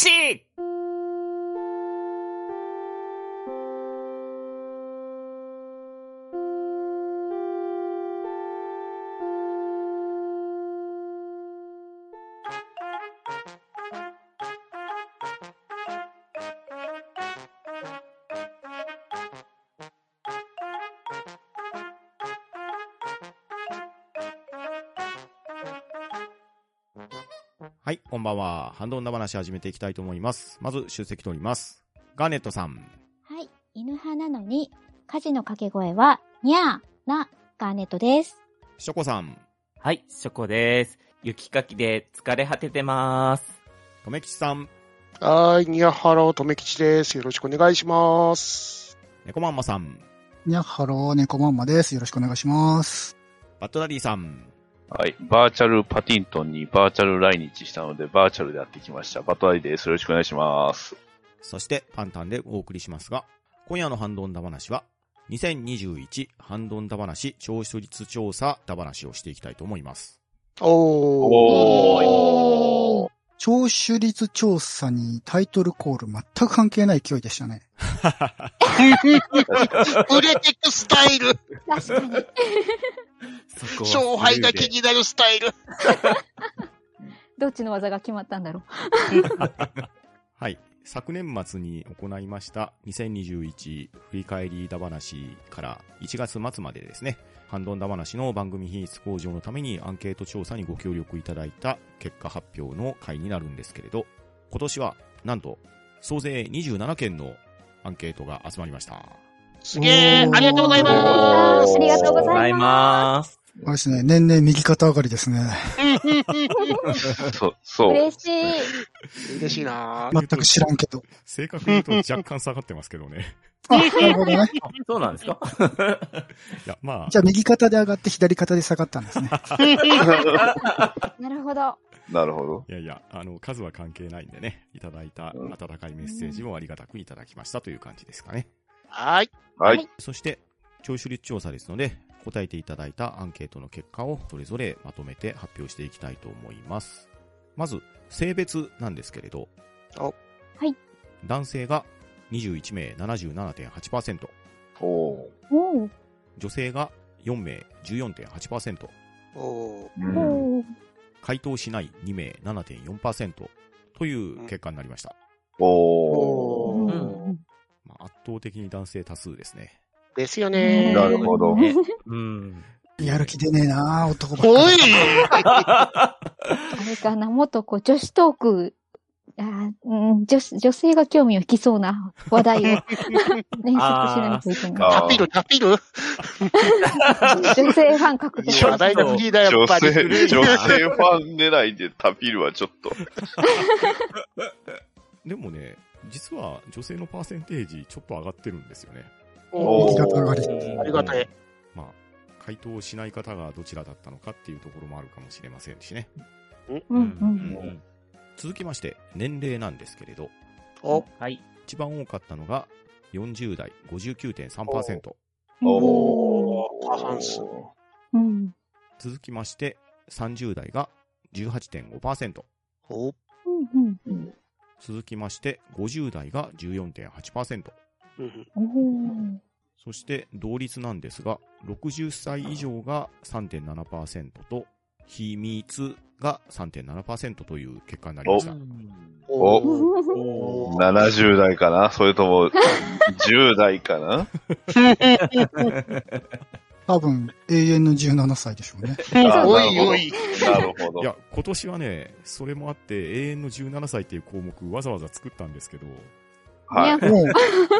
話はこんばんは。ハンドンダ話始めていきたいと思います。まず、出席取ります。ガーネットさん。はい。犬派なのに、家事の掛け声は、にゃーなガーネットです。ショコさん。はい、ショコです。雪かきで疲れ果ててます。とめきちさん。はーい、ニヤハロー、とめきちです。よろしくお願いします。猫まんまさん。にゃっはろー、猫まんまです。よろしくお願いします。バットダディさん。はい。バーチャルパティントンにバーチャル来日したので、バーチャルでやってきました。バトアイです。よろしくお願いします。そして、パンタンでお送りしますが、今夜のハンドンダ話は、2021ハンドンダ話聴取率調査ダ話をしていきたいと思います。おー。おー。聴取率調査にタイトルコール全く関係ない勢いでしたね。売れてくスタイル。勝敗が気になるスタイル。どっちの技が決まったんだろ はい。昨年末に行いました2021振り返りだ話から1月末までですね、ハンドンダ話の番組品質向上のためにアンケート調査にご協力いただいた結果発表の回になるんですけれど、今年はなんと総勢27件のアンケートが集まりました。すげえありがとうございまあーありがとうごございざいまます。あれですね、年々右肩上がりですね。そう、す。そう。嬉しい。す。嬉しいな全く知らんけど。正確に言うと若干下がってますけどね。あ、なるほどね。そうなんですか？いや、まあじ、ゃあ右肩で上がって左肩で下がったんですね。なるほど。なるほど。いやいや、あの、数は関係ないんでね、いただいた温かいメッセージをありがたくいただきましたという感じですかね。はーい。ははいい。そして、聴取率調査ですので、答えていただいたアンケートの結果をそれぞれまとめて発表していきたいと思います。まず、性別なんですけれど、おはい。男性が21名77.8%、お。女性が4名14.8%、おー。うん。おー。回答しない2名7.4%という結果になりました。おー。おまあ、圧倒的に男性多数ですね。ですよねなるほど。ねうん。やる気出ねえな男ばっかり。おいあれかな、もっとこう、女子トーク、あーうん女子、女性が興味を引きそうな話題を連発しないといけない。あタピル、タピル 女性ファン獲得。話題のフリーだ、やっぱり。女性、女性ファン狙いでタピルはちょっと。でもね、実は女性のパーセンテージちょっと上がってるんですよね。お。ありがたい。まあ、回答しない方がどちらだったのかっていうところもあるかもしれませんしね。うんうん。うん続きまして、年齢なんですけれど、お、はい。一番多かったのが40代59.3%。おー。過半数うん。続きまして、30代が18.5%。お、うんうんうん。続きまして、50代が14.8%。うんおーそして、同率なんですが、60歳以上が3.7%と、秘密が3.7%という結果になりました。お。お、70代かな？それとも、10代かな？多分、永遠の17歳でしょうね。あおいおい。なるほど。いや、今年はね、それもあって、永遠の17歳っていう項目わざわざ作ったんですけど、はい。もう、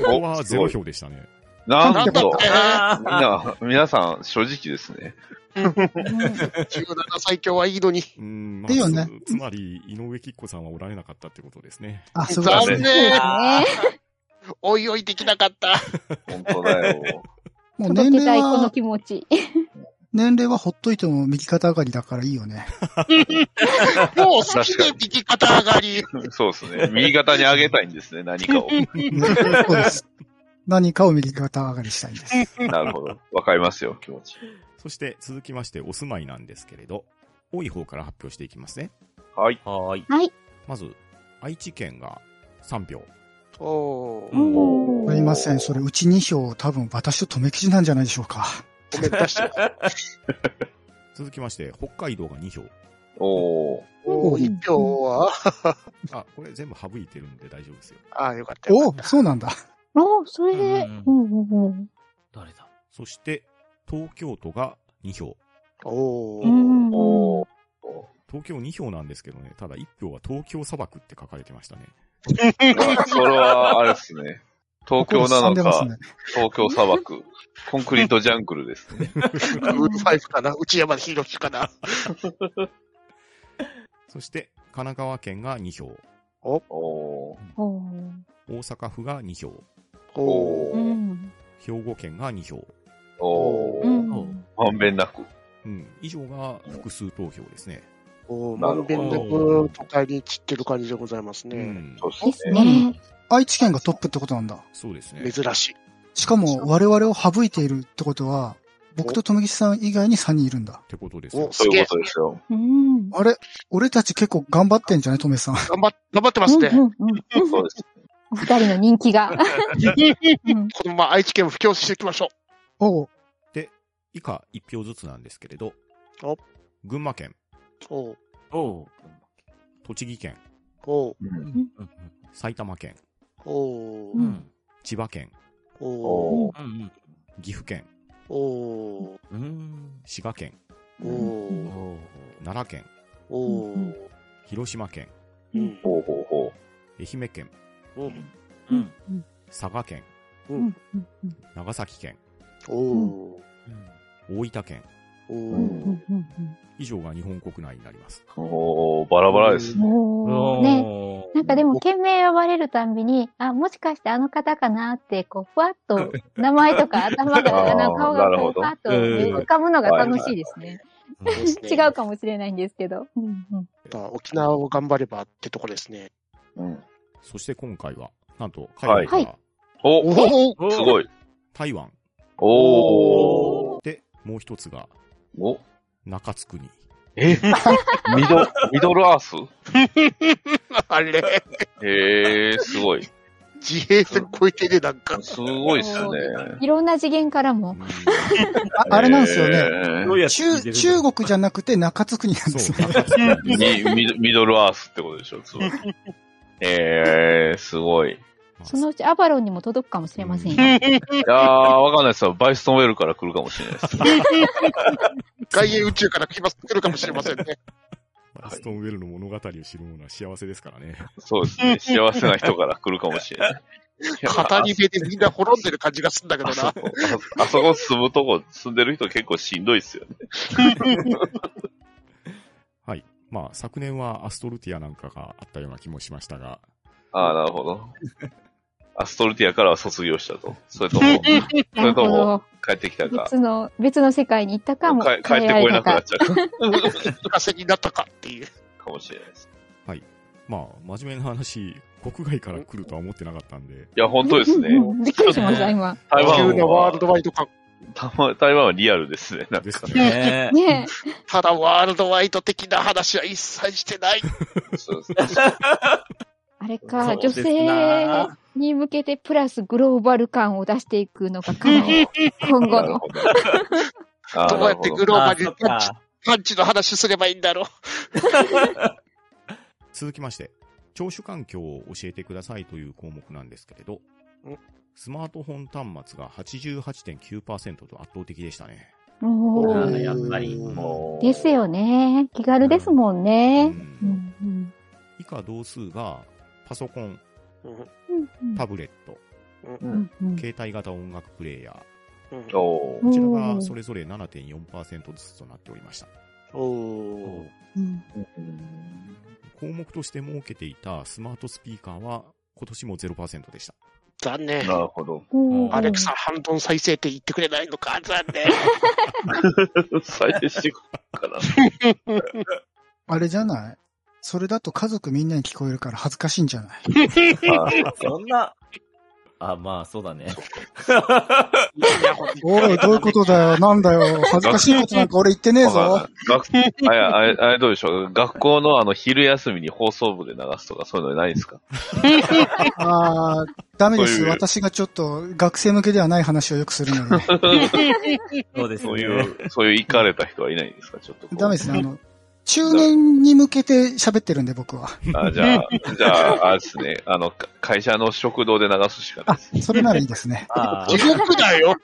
ここはゼロ票でしたね。なんと、皆さん、正直ですね。17歳今日はいいのに。うーん、まいいよねつつまり、井上貴子さんはおられなかったってことですね。あ、そうだね。残念。あ ねおいおいできなかった。本当だよ。もう年届けたい、この齢は、気持ち。年齢はほっといても右肩上がりだからいいよね。もう好きで右肩上がり。そうですね。右肩に上げたいんですね、何かを。そうです。何かを右肩上がりしたいんです。なるほど。わかりますよ、気持ち。そして続きましてお住まいなんですけれど、多い方から発表していきますね。はい。はーい。はい。まず、愛知県が3票。おー。おーすいません。それ、うち2票、多分私と留吉なんじゃないでしょうか。ごめんなさい。続きまして、北海道が2票。おー。おー、一票は？あ、これ全部省いてるんで大丈夫ですよ。ああ、よかったお。そうなんだ。おーそれで、うんうんうんうん。誰だそして、東京都が2票。おー。うんおー。東京2票なんですけどね、ただ1票は東京砂漠って書かれてましたね。それは、あれですね。東京なのか、ね。東京砂漠。コンクリートジャングルですね。ウールファイブかな？内山博樹かな？そして、神奈川県が2票。お？ー。おー大阪府が2票。おー。うん。兵庫県が2票。おー。うん。まんべんなく。うん。以上が複数投票ですね。なるほどまんべんなく都会に散ってる感じでございますうね。ん。そうでですすね。ね。愛知県がトップってことなんだ。そうですね。珍しい。しかも、我々を省いているってことは、僕と留吉さん以外に3人いるんだっ。てことですよお。そういうことですよ。うん。あれ？俺たち結構頑張ってんじゃない？留吉さん。頑張っ、頑張ってますね。うんうんうんそうです。お二人の人気が。うんこのまま愛知県を布教していきましょおう以下1票ずつなんですけれどお、群馬県、う。おう。おう。栃木県、おう。埼玉県、おう。うん。千葉県、おう。岐阜県、おう。うん。滋賀県、おう。奈良県、おう。広島県、うん。ほうほうほ愛媛県、うん。うん。佐賀県、うんうん長崎県、おう。大分県、以上が日本国内になります。う。おー、バラバラですうんね。ね。ねなんかでも、県名呼ばれるたんびに、あ、もしかしてあの方かなって、こう、ふわっと、名前とか 頭あが、ーあの顔がふわっとうん浮かぶのが楽しいですね。違うかもしれないんですけど。うんうん沖縄を頑張ればってとこですね。うん。そして今回は、なんと、海外から、はいおおおすごい。台湾おー。で、もう一つがお中津国。え ミド、ミドルアース？あれ、へえー、すごい。自閉線超えてね、なんか。すごいっすね。いろんな次元からも。ああれなんですよね。ね。どうやって聞い中、中国じゃなくて中津国なんですね。ミミドミドルアースってことでしょ、つまり。えー、すごい。そのうちアバロンにも届くかもしれませんよ。いやー、わかんないですよ。バイストンウェルから来るかもしれないです。外縁宇宙から来ます、来るかもしれませんね。バストンウェルの物語を知る者は幸せですからね。そうですね。幸せな人から来るかもしれない。いや語り部でみんな滅んでる感じがするんだけどな。あそこああそこ住むとこ、住んでる人結構しんどいっすよね。はい。まあ、昨年はアストルティアなんかがあったような気もしましたが、ああ、なるほど。アストルティアからは卒業したと。それとも、そなれとも。帰ってきたか。別の、別の世界に行ったかも。か帰ってこれなくなっちゃうか稼ぎになったかっていう。かもしれないです。まあ、真面目な話、国外から来るとは思ってなかったんで、いや、本当ですね。うんうんびっくりしました、今。台湾急なワールドは、ワイド感。台湾はリアルですね。なんかですね。ねねただワールドワイド的な話は一切してない。そうですね。あれか、女性なに向けてプラスグローバル感を出していくのがかなり 今後の。ど。うやってグローバルパンチか。パンチの話すればいいんだろう。続きまして、聴取環境を教えてくださいという項目なんですけれどん、スマートフォン端末が88.9%と圧倒的でしたね。おあーーやっぱり。もうですよね。気軽ですもんね。ううんんうん以下同数が、パソコン、タブレット、携帯型音楽プレイヤー、こちらがうんそれぞれ7.4%ずつとなっておりました。項目として設けていたスマートスピーカーは今年も0%でした。残念。なるほど。アレクサ、ハンドン再生って言ってくれないのか残念。再生してくるかな。あれじゃない？それだと家族みんなに聞こえるから恥ずかしいんじゃない？そんな、あ、まあ、そうだね。おい、どういうことだよ？なんだよ？恥ずかしいことなんか俺言ってねえぞ。学あれ、あれ、あれどうでしょう？学校のあの、昼休みに放送部で流すとかそういうのないんですか？あー、ダメです。私がちょっと学生向けではない話をよくするので。そうですそういね。う、そういう行かれた人はいないんですか？ちょっと。ダメですね。あの、中年に向けて喋ってるんで、僕は。あ、じゃあ、じゃあ、あれですね。あの、か会社の食堂で流すしかないあです。、それならいいですね。あ地獄だよ。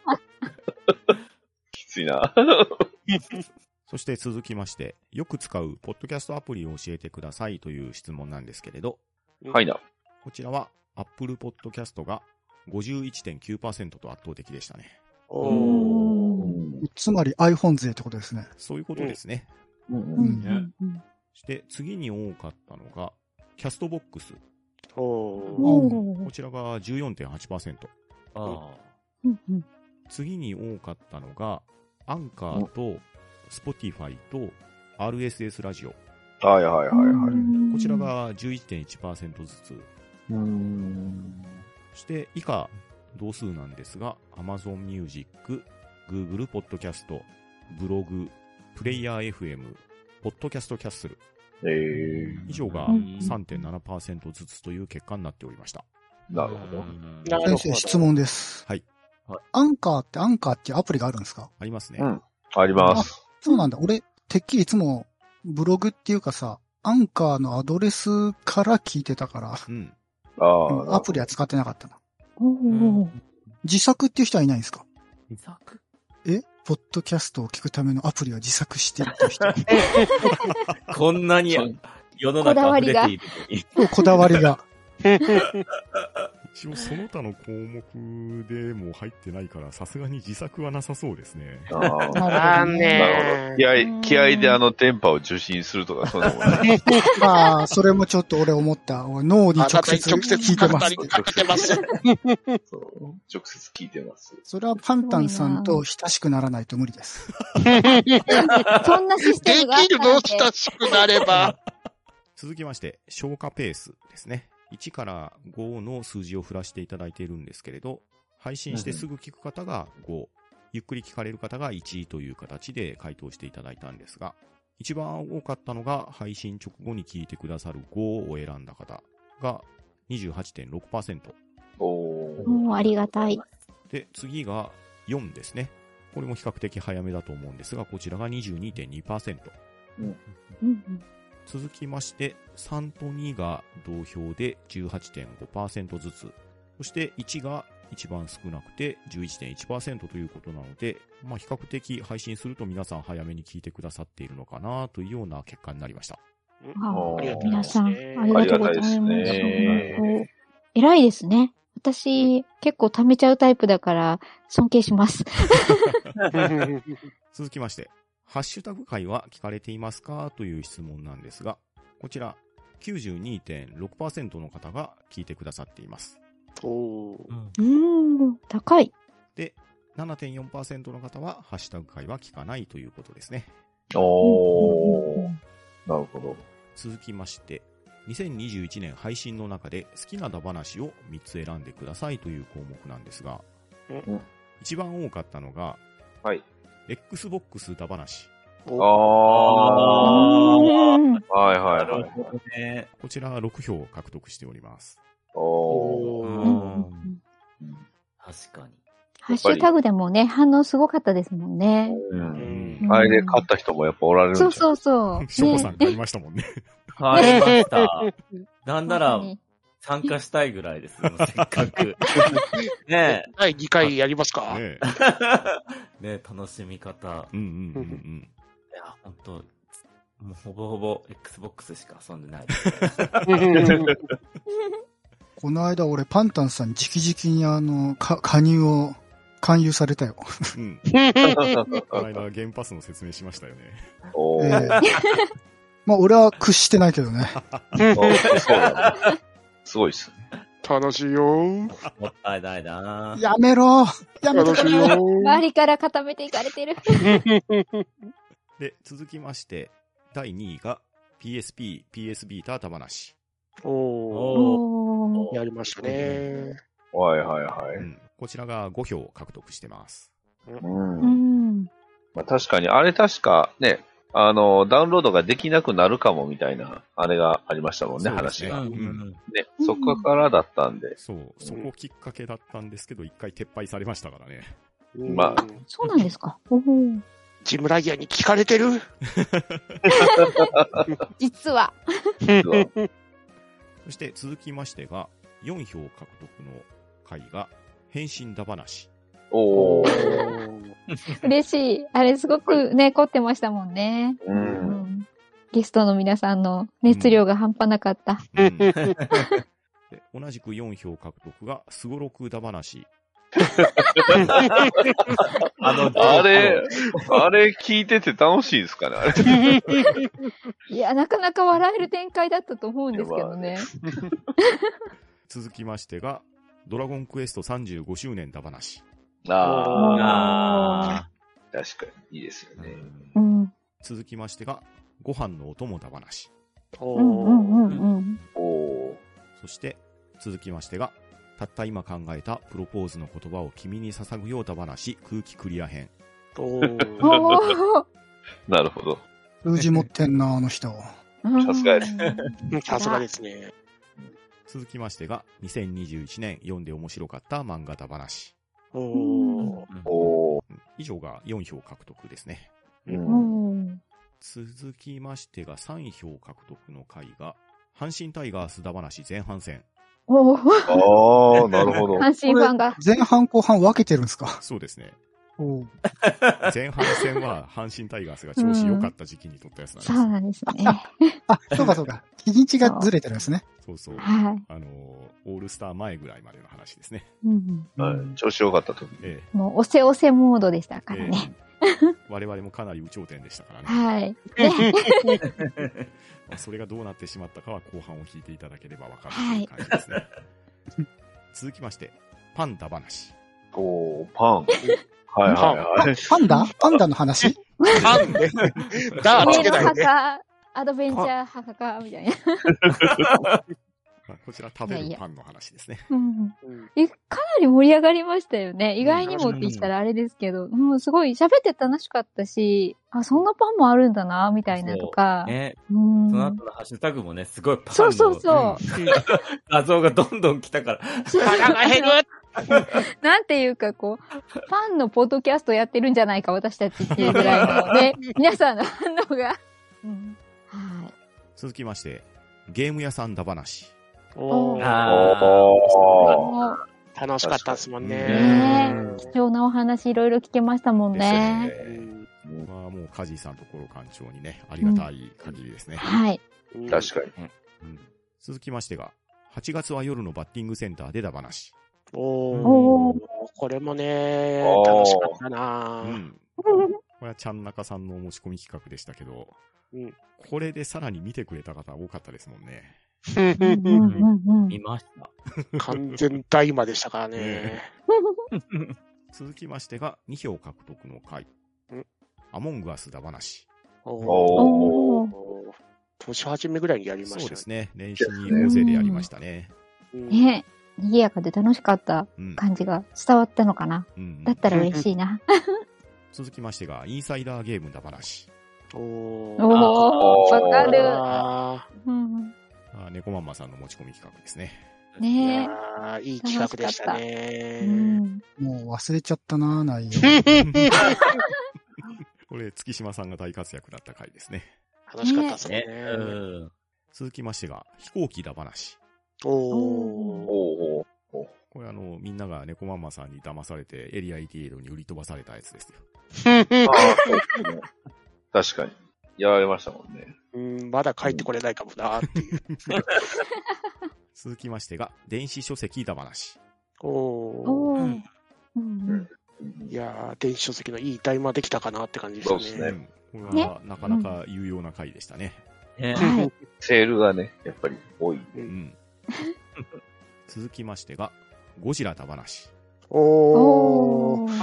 きついな。そして続きまして、よく使うポッドキャストアプリを教えてくださいという質問なんですけれど、はいな。こちらは Apple Podcast が51.9%と圧倒的でしたね。おうーんつまり iPhone 勢ってことですね。そういうことですね。うんうんうんそして次に多かったのが、キャストボックス。こちらが14.8%。あうんうん次に多かったのが、アンカーと、Spotify と、RSS ラジオ。はいはいはいはい。こちらが11.1%ずつ。そして以下、同数なんですが、Amazon Music、Google Podcast、ブログ、プレイヤー FM、ポッドキャストキャッスル。えー、以上がうん3.7%ずつという結果になっておりました。なるほど。先生、質問です。はい。アンカーってアンカーっていうアプリがあるんですか？ありますね。うんあります。そうなんだ。俺、てっきりいつもブログっていうかさ、アンカーのアドレスから聞いてたから、うん。あうんあ、アプリは使ってなかったな。おー自作っていう人はいないんですか？自作えポッドキャストを聞くためのアプリは自作していった人。こんなに世の中溢れているのに。こだわりが。一応その他の項目でも入ってないから、さすがに自作はなさそうですね。あああーなるほねど。気合、気合であの電波を受信するとか、そういうのもない。まあ、それもちょっと俺思った。俺脳に直接直接聞いてます語り。かけてます。直接聞いてます。それはパンタンさんと親しくならないと無理です。そんなシステでムがあっきるの親しくなれば。続きまして、消化ペースですね。1から5の数字を振らしていただいているんですけれど、配信してすぐ聞く方が5、ゆっくり聞かれる方が1という形で回答していただいたんですが、一番多かったのが配信直後に聞いてくださる5を選んだ方が28.6%。おーありがたい。で、次が4ですね。これも比較的早めだと思うんですが、こちらが22.2%。うんうん続きまして、3と2が同票で18.5%ずつ。そして1が一番少なくて11.1%ということなので、まあ比較的配信すると皆さん早めに聞いてくださっているのかなというような結果になりました。あありが皆さん、ありがとうございます。ね偉いですね。私、結構貯めちゃうタイプだから、尊敬します。続きまして、ハッシュタグ会は聞かれていますか？という質問なんですが、こちら92.6%の方が聞いてくださっています。おーうんうーん、高い。で、7.4%の方はハッシュタグ会は聞かないということですね。おー。なるほど。続きまして、2021年配信の中で好きなダ話を3つ選んでくださいという項目なんですがうん、一番多かったのが、はい。Xbox ダ話。あうあ。はいはいは。ないるほどね。こちら6票獲得しております。おー。確かに。ハッシュタグでもね、反応すごかったですもんね。う。うんうんあれで勝った人もやっぱおられるそうそうそう。しょこさんね買いましたもんね。買いました。なんなら参加したいぐらいですよ、せっかく。ね第2回やりますか？ねえ。楽しみ方。うんうんうんいや、ほんと、もうほぼほぼ Xbox しか遊んでない。この間俺パンタンさん直々にあの、か、加入を、勧誘されたよ。うん。うん。この間、ゲームパスの説明しましたよね。おえー。えまあ俺は屈してないけどね。そう。すごいっすね。楽しいよー。もったいないなやめろやめて楽しいくれよー。周りから固めていかれてる。で、続きまして、第2位が PSP、PS ビーターダ話。おお。やりましたね。はいはいはい。うん。こちらが5票獲得してます。うんうん。まあ、確かに、あれ確かね、あの、ダウンロードができなくなるかもみたいな、あれがありましたもんね、ね話が。うんね、うんそこからだったんで。そう、そこきっかけだったんですけど、一回撤廃されましたからね。まあそうなんですか？ジムラギアに聞かれてる？実は。実は そして続きましてが、4票獲得の回が、変身だ話。おー。嬉しい。あれすごくね、凝ってましたもんね。う。うんん。ゲストの皆さんの熱量が半端なかった。うんで同じく4票獲得が、すごろくだ話。あの、あれ、あれ聞いてて楽しいですかね、あれ。いや、なかなか笑える展開だったと思うんですけどね。続きましてが、ドラゴンクエスト35周年だ話。あああ、確かに、いいですよね。うん。続きましてが、ご飯のお供だ話。おうんうんうんうん。おー。そして、続きましてが、たった今考えたプロポーズの言葉を君に捧ぐようだ話、空気クリア編。おーおー なるほど。数字持ってんな、あの人。さすがですさすがですね。続きましてが、2021年読んで面白かった漫画だ話。おーお以上が4票獲得ですね。続きましてが3票獲得の回が、阪神タイガースだ話前半戦。おーああ、なるほど。阪神ファンが。前半後半分けてるんですか？そうですね。前半戦は阪神タイガースが調子良かった時期に取ったやつなんです。そうなんですね。あ、そうかそうか。日にちがずれてるんですね。そうそう。はい。あのー、オールスター前ぐらいまでの話ですね。うんはい調子良かった時に。えもう、おせおせモードでしたえからね。ええ我々もかなり有頂天でしたからね。はい。ね まあそれがどうなってしまったかは後半を聞いていただければわかるという感じですね。続きまして、パンダ話。おー、パン。はいはいはい。パンダ？パンダの話？なんでだーつけないで。墓、アドベンチャー墓みたいな。まあこちら食べるパンの話ですね。うんうんえかなり盛り上がりましたよね。意外にもって言ったらあれですけど、うん、すごい喋って楽しかったし、あ、そんなパンもあるんだな、みたいなとか。ね、うんその後のハッシュタグもね、すごいパンのそうそうそう。画像がどんどん来たから、腹が減るなんていうかこう、パンのポッドキャストやってるんじゃないか、私たちっていうぐらいのね、皆さんの反応が。うん、はい。続きまして、ゲーム屋さんだ話。おーあ楽しかったですもんねね。貴重なお話いろいろ聞けましたもんね。ね。まあもうカジーさんところ館長にね、ありがたい限りですね。はい。うん確かに。うん続きましてが、8月は夜のバッティングセンターでだ話。おおーこれもね楽しかったなぁうん。これはちゃんなかさんのお持ち込み企画でしたけど、うんこれでさらに見てくれた方多かったですもんね。うんうんうんうん見ました。完全大魔でしたからね。続きましてが、2票獲得の回うん。アモングアスだ話。おおー。おー年始めぐらいにやりましたそうですね。年始に大勢でやりましたね。うんね賑やかで楽しかったうん。感じが伝わったのかな。うんだったら嬉しいな。続きましてが、インサイダーゲームだ話。おーおー、わかる。あ猫マンマさんの持ち込み企画ですね。ねやーいい企画でしたえ。ね。うんもう忘れちゃったな、内容。これ、月島さんが大活躍だった回ですね。楽しかったですね。ね。うん。続きましてが、飛行機だ話。おーおー。これあの、みんなが猫マンマさんに騙されて、エリア88に売り飛ばされたやつですよ。あーそうですね確かに。やられましたもんね。うんまだ帰ってこれないかもなーっていう。続きましてが、電子書籍だ話。おーおーうんうんいやー電子書籍のいい大魔できたかなって感じでしたそうね。ねうんこれはなかなか有用な回でしたね。ねはい。セールがね、やっぱり多い。うん。続きましてが、ゴジラだ話。おーめっ。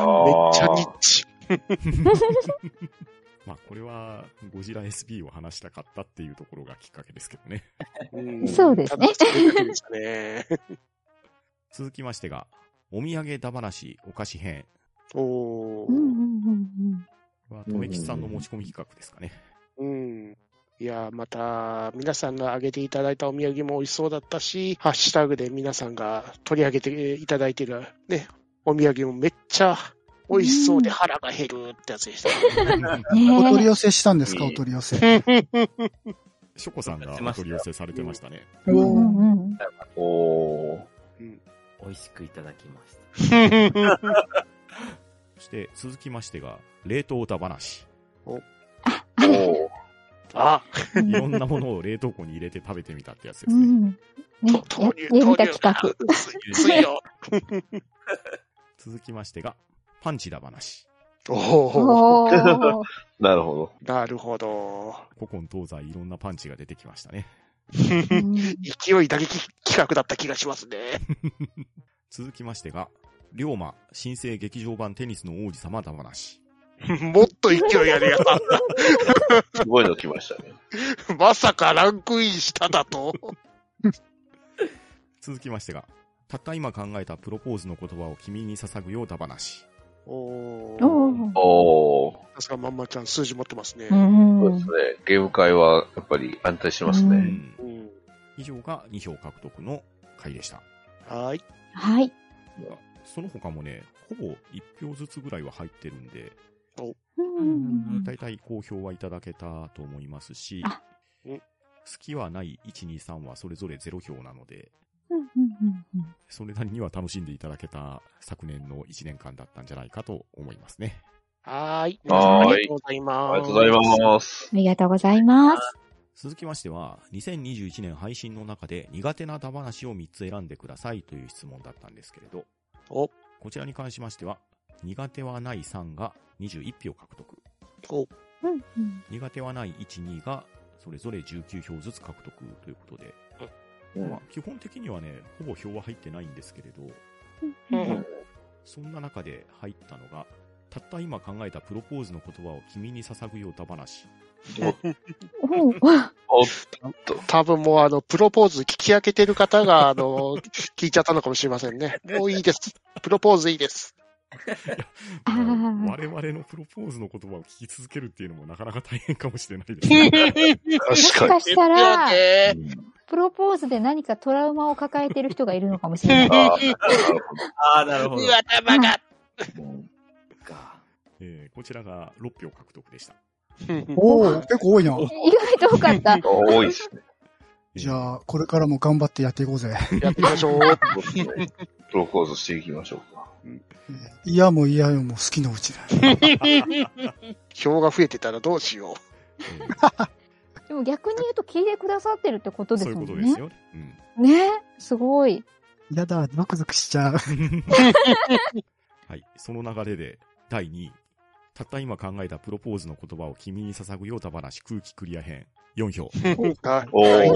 ちゃニッチ。まあ、これは、ゴジラ SB を話したかったっていうところがきっかけですけどね。うんそうですねね。続きましてが、お土産だ話お菓子編。おーうんうんうんこれは、とめきちさんの持ち込み企画ですかね。うん。いや、また、皆さんが挙げていただいたお土産も美味しそうだったし、ハッシュタグで皆さんが取り上げていただいているね、お土産もめっちゃ美味しそうで腹が減るってやつでした。お取り寄せしたんですか、ええお取り寄せ。ショコさんがしましたお取り寄せされてましたね。おー。美味しくいただきました。そして、続きましてが、冷凍だ話。おー。あ、うんいろんなものを冷凍庫に入れて食べてみたってやつですね。うん。ね、豆乳、豆乳企画。続きましてが、パンチだ話。お。なるほなるほど。古今東西いろんなパンチが出てきましたね。うん 勢い打撃企画だった気がしますね。続きましてが、龍馬、新生劇場版テニスの王子様だ話。もっと勢いあるやつあっど。すごいの来ましたね。た。まさかランクインしただと。続きましてが、たった今考えたプロポーズの言葉を君に捧ぐようだ話。おおー。ーおー。さすがまんまちゃん数字持ってますね。うんそうですね。ゲーム会はやっぱり安定してますうね。うんうん。以上が2票獲得の回でした。はい。はい。その他もね、ほぼ1票ずつぐらいは入ってるんで、うん大体好評はいただけたと思いますし、好きはない1、2、3はそれぞれ0票なので、それなりには楽しんでいただけた昨年の1年間だったんじゃないかと思いますね。はーい。ありがとうございます。ありがとうございます。ありがとうございます。続きましては、2021年配信の中で苦手なダ話を3つ選んでくださいという質問だったんですけれど、お、こちらに関しましては、苦手はない3が21票獲得、お、うんうん苦手はない1、2がそれぞれ19票ずつ獲得ということで、うんまあ、基本的にはね、ほぼ票は入ってないんですけれど、うんうんそんな中で入ったのが、たった今考えたプロポーズの言葉を君に捧ぐようだ話。お多分もうあの、プロポーズ聞き分けてる方が、あの、聞いちゃったのかもしれませんね。もういいです。プロポーズいいです。我々のプロポーズの言葉を聞き続けるっていうのもなかなか大変かもしれないですね。もし確かかしたら。プロポーズで何かトラウマを抱えてる人がいるのかもしれない。あーああ、なるほど。うわ、頭が。うんか。えーこちらが6票獲得でした。おお結構多いな。意外と多かった。多いですね。じゃあ、これからも頑張ってやっていこうぜ。やってみましょう。プロポーズしていきましょうか。嫌も嫌よも好きのうちだ。票が増えてたらどうしよえー でも逆に言うと聞いてくださってるってことですそうい。うんことですよ。うんね？すごい。やだ、ゾクゾクしちゃう。はい。その流れで、第2位。たった今考えたプロポーズの言葉を君に捧ぐようだ話空気クリア編。4票。おーお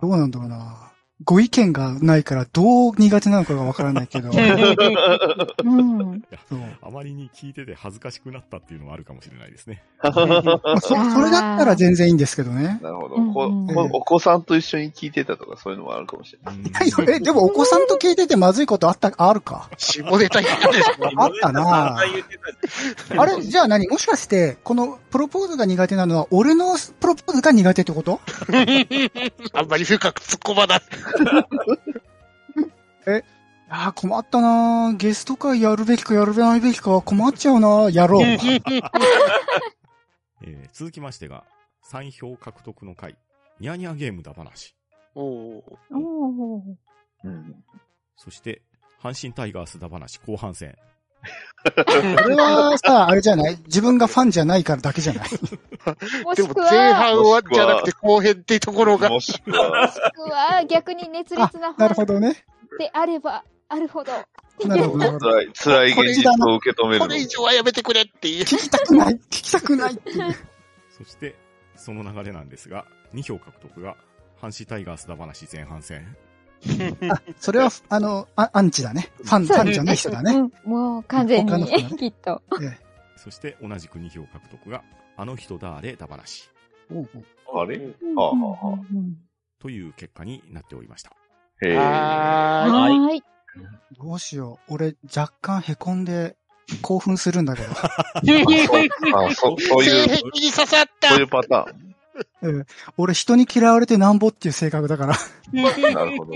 どうなんだろうな。ご意見がないからどう苦手なのかがわからないけど。あ うん。そうあまりに聞いてて恥ずかしくなったっていうのはあるかもしれないですね。まあそそれだったら全然いいんですけどね。なるほど。うんこうんこお子さんと一緒に聞いてたとかそういうのもあるかもしれない。うんえ、でもお子さんと聞いててまずいことあった、あるか？下ネタ言ったでしょ。あったなあれ？じゃあ何？もしかして、このプロポーズが苦手なのは、俺のプロポーズが苦手ってこと？あんまり深く突っ込まない。ああ、困ったなゲスト会やるべきかやるべないべきか困っちゃうなやろう。えー続きましてが、3票獲得の回。ニャーニャーゲームだ話。おーおーうん。そして、阪神タイガースだ話後半戦。これはさ、あれじゃない？自分がファンじゃないからだけじゃない？でも前は、半はじゃなくて後編っていうところが。もしくは、もしくは逆に熱烈なフなるほァンどね。であればあるほど。なるほどなるほど。辛い、現実を受け止めるのこれ。以上はやめてくれっていう。聞きたくない聞きたくないっていう。そして、その流れなんですが、2票獲得が、阪神タイガースだ話前半戦。あ、それは、あの、あアンチだね。ファン、ファンじゃない人だね。うんもう完全に他の人だね、きっと。えそして、同じく2票獲得が、あの人だーれだ話。えおうおうあれ？はあはあはあうんという結果になっておりました。へえ。ははーい。ーい。どうしよう。俺、若干凹んで興奮するんだけど。あ、そ、そういう、性癖に刺さったそういうパタうん俺、人に嫌われてなんぼっていう性格だから。なるほど。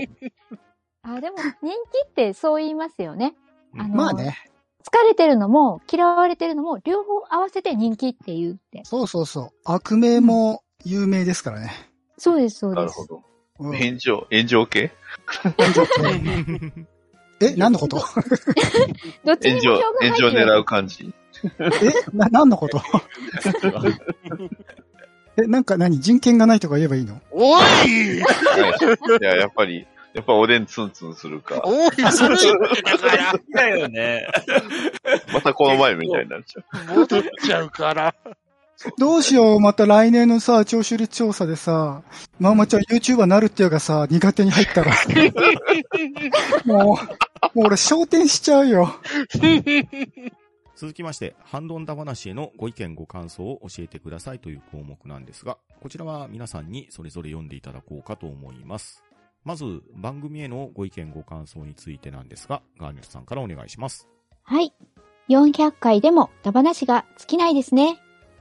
あ、でも、人気ってそう言いますよね。あのまあね。疲れてるのも、嫌われてるのも、両方合わせて人気って言うって。そうそうそう。悪名も有名ですからね。そうです、そうです。なるほど。うん炎上、炎上系？え、何のこと？どっちに炎上、炎上る狙う感じ。え、な、何のこと？え、なんか何？人権がないとか言えばいいの？おいいや、やっぱり、やっぱおでんツンツンするか。おい、ずるいってだから、だよね。またこの前みたいになっちゃう。戻っちゃうから。どうしよう、また来年のさ、聴取率調査でさ、まあまちゃん YouTuber なるっていうかさ、苦手に入ったら。もう、もう俺焦点しちゃうよ。続きまして、ハンドンダ話へのご意見ご感想を教えてくださいという項目なんですが、こちらは皆さんにそれぞれ読んでいただこうかと思います。まず、番組へのご意見ご感想についてなんですが、ガーネットさんからお願いします。はい。400回でも、ダバなしが尽きないですね。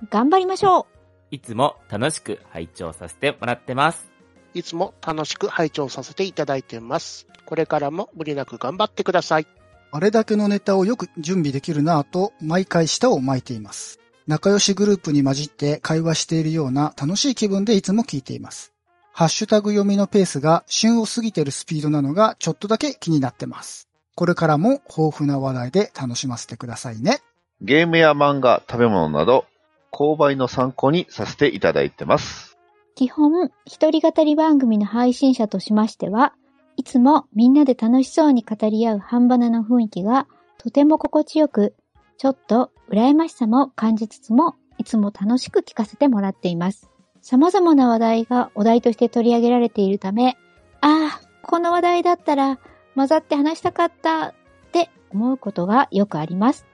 頑張りましょう。いつも楽しく拝聴させてもらってます。いつも楽しく拝聴させていただいてます。これからも無理なく頑張ってください。あれだけのネタをよく準備できるなぁと、毎回舌を巻いています。仲良しグループに混じって会話しているような楽しい気分でいつも聞いています。ハッシュタグ読みのペースが旬を過ぎてるスピードなのがちょっとだけ気になってます。これからも豊富な話題で楽しませてくださいね。ゲームや漫画、食べ物など、購買の参考にさせていただいてます。基本、一人語り番組の配信者としましては、いつもみんなで楽しそうに語り合う半ばな雰囲気がとても心地よく、ちょっと羨ましさも感じつつも、いつも楽しく聞かせてもらっています。様々な話題がお題として取り上げられているため、ああ、この話題だったら混ざって話したかったって思うことがよくあります。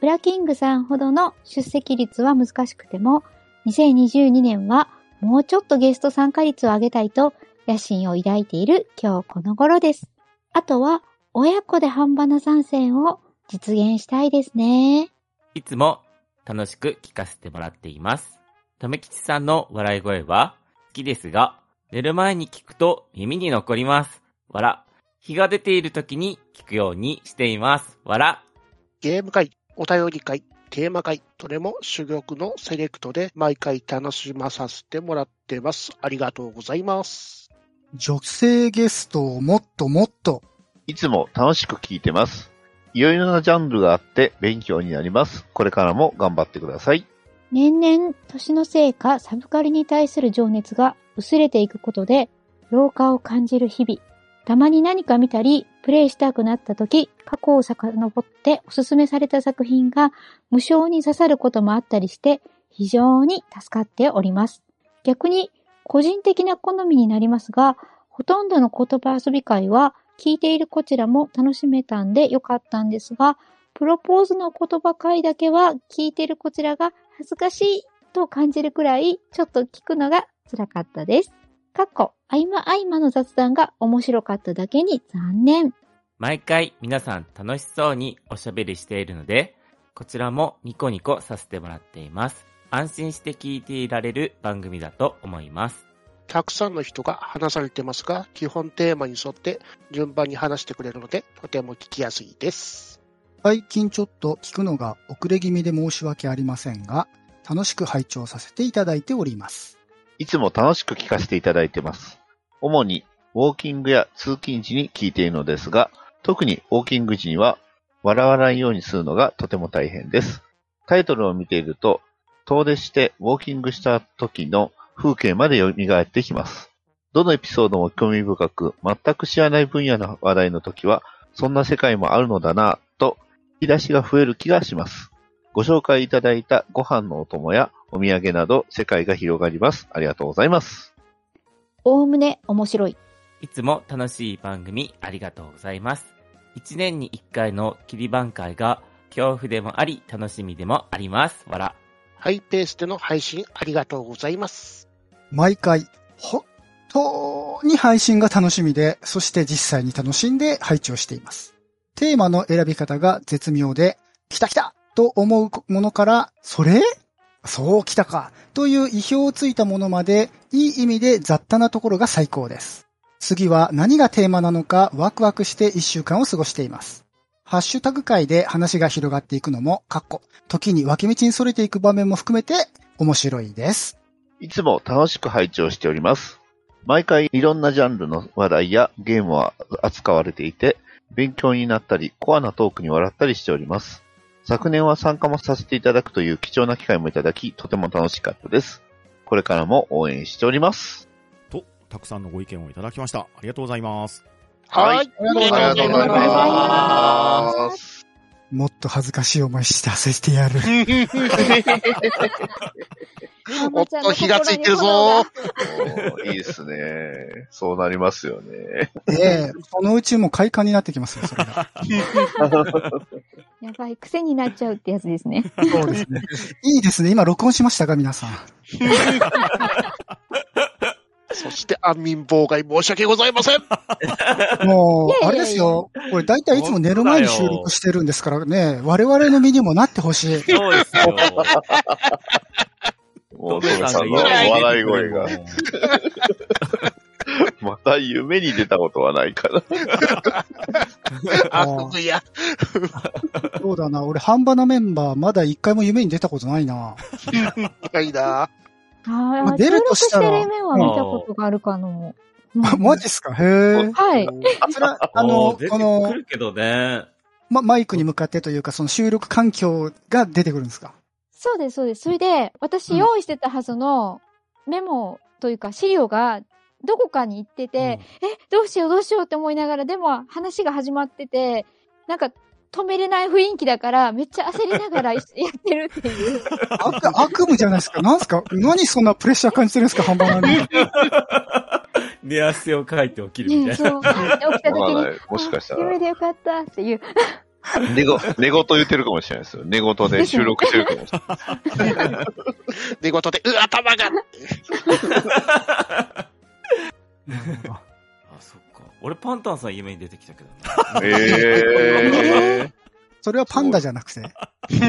ブラキングさんほどの出席率は難しくても、2022年はもうちょっとゲスト参加率を上げたいと野心を抱いている今日この頃です。あとは、親子で半ばな参戦を実現したいですね。いつも楽しく聞かせてもらっています。とめきちさんの笑い声は好きですが、寝る前に聞くと耳に残ります。わら。日が出ている時に聞くようにしています。わら。ゲーム会、お便り会、テーマ会、どれも珠玉のセレクトで毎回楽しまさせてもらってます。ありがとうございます。女性ゲストをもっともっと。いつも楽しく聞いてます。いろいろなジャンルがあって勉強になります。これからも頑張ってください。年々、年のせいかサブカルに対する情熱が薄れていくことで、老化を感じる日々。たまに何か見たり、プレイしたくなった時、過去を遡っておすすめされた作品が無償に刺さることもあったりして、非常に助かっております。逆に、個人的な好みになりますが、ほとんどの言葉遊び会は、聞いているこちらも楽しめたんでよかったんですが、プロポーズの言葉会だけは聞いているこちらが恥ずかしいと感じるくらいちょっと聞くのが辛かったです。かっこ、合間合間の雑談が面白かっただけに残念。毎回皆さん楽しそうにおしゃべりしているので、こちらもニコニコさせてもらっています。安心して聞いていられる番組だと思います。たくさんの人が話されてますが、基本テーマに沿って順番に話してくれるので、とても聞きやすいです。最近ちょっと聞くのが遅れ気味で申し訳ありませんが、楽しく拝聴させていただいております。いつも楽しく聞かせていただいてます。主にウォーキングや通勤時に聞いているのですが、特にウォーキング時には笑わないようにするのがとても大変です。タイトルを見ていると、遠出してウォーキングした時の風景まで蘇ってきます。どのエピソードも興味深く、全く知らない分野の話題の時は、そんな世界もあるのだなぁと、引き出しが増える気がします。ご紹介いただいたご飯のお供やお土産など世界が広がります。ありがとうございます。おおむね面白い。いつも楽しい番組ありがとうございます。一年に一回の切り番会が恐怖でもあり楽しみでもあります。わら。ハイペースでの配信ありがとうございます。毎回、ほっと常に配信が楽しみで、そして実際に楽しんで配置をしています。テーマの選び方が絶妙で、来た来たと思うものから、それ？そう来たかという意表をついたものまで、いい意味で雑多なところが最高です。次は何がテーマなのかワクワクして一週間を過ごしています。ハッシュタグ界で話が広がっていくのも、かっこ、時に脇道に逸れていく場面も含めて面白いです。いつも楽しく配置をしております。毎回いろんなジャンルの話題やゲームは扱われていて、勉強になったり、コアなトークに笑ったりしております。昨年は参加もさせていただくという貴重な機会もいただき、とても楽しかったです。これからも応援しております。と、たくさんのご意見をいただきました。ありがとうございます。はい。ありがとうございます。もっと恥ずかしい思いしてさせてやる。おっと、火がついてるぞ。いいですね。そうなりますよね。ええそのうちもう快感になってきますよ、それが。やばい、癖になっちゃうってやつですね。そうですね。いいですね。今録音しましたか、皆さん。そして、安眠妨害申し訳ございません。もう、あれですよ。これ大体いつも寝る前に収録してるんですからね、我々の身にもなってほしい。そうですよ。もう、トメさんの笑い声が、また夢に出たことはないから。悪夢や。そうだな。俺、半端なメンバー、まだ一回も夢に出たことないな。ないな。ああ、まあ出るとしたらしてる夢は見たことがあるかも。あマジっすか？へえ。はい。それは、ああの、このく、るけどね。ま、マイクに向かってというか、その収録環境が出てくるんですか？そうです、そうです。それで、私うん用意してたはずのメモというか資料がどこかに行ってて、え、どうしようどうしようって思いながら、でも話が始まってて、なんか止めれない雰囲気だから、めっちゃ焦りながら やってるっていう。悪、悪夢じゃないですか。なんすか？何そんなプレッシャー感じてるんですか？半端ない。寝汗をかいて起きるみね、たいな。そう。起きた時にもしかしたらあ夢でよかったっていう。寝ご、寝言言ってるかもしれないですよ。寝言で収録してるかもしれない。寝言で、う、頭が。俺パンタンさん夢に出てきたけどね。えー。それはパンダじゃなくて。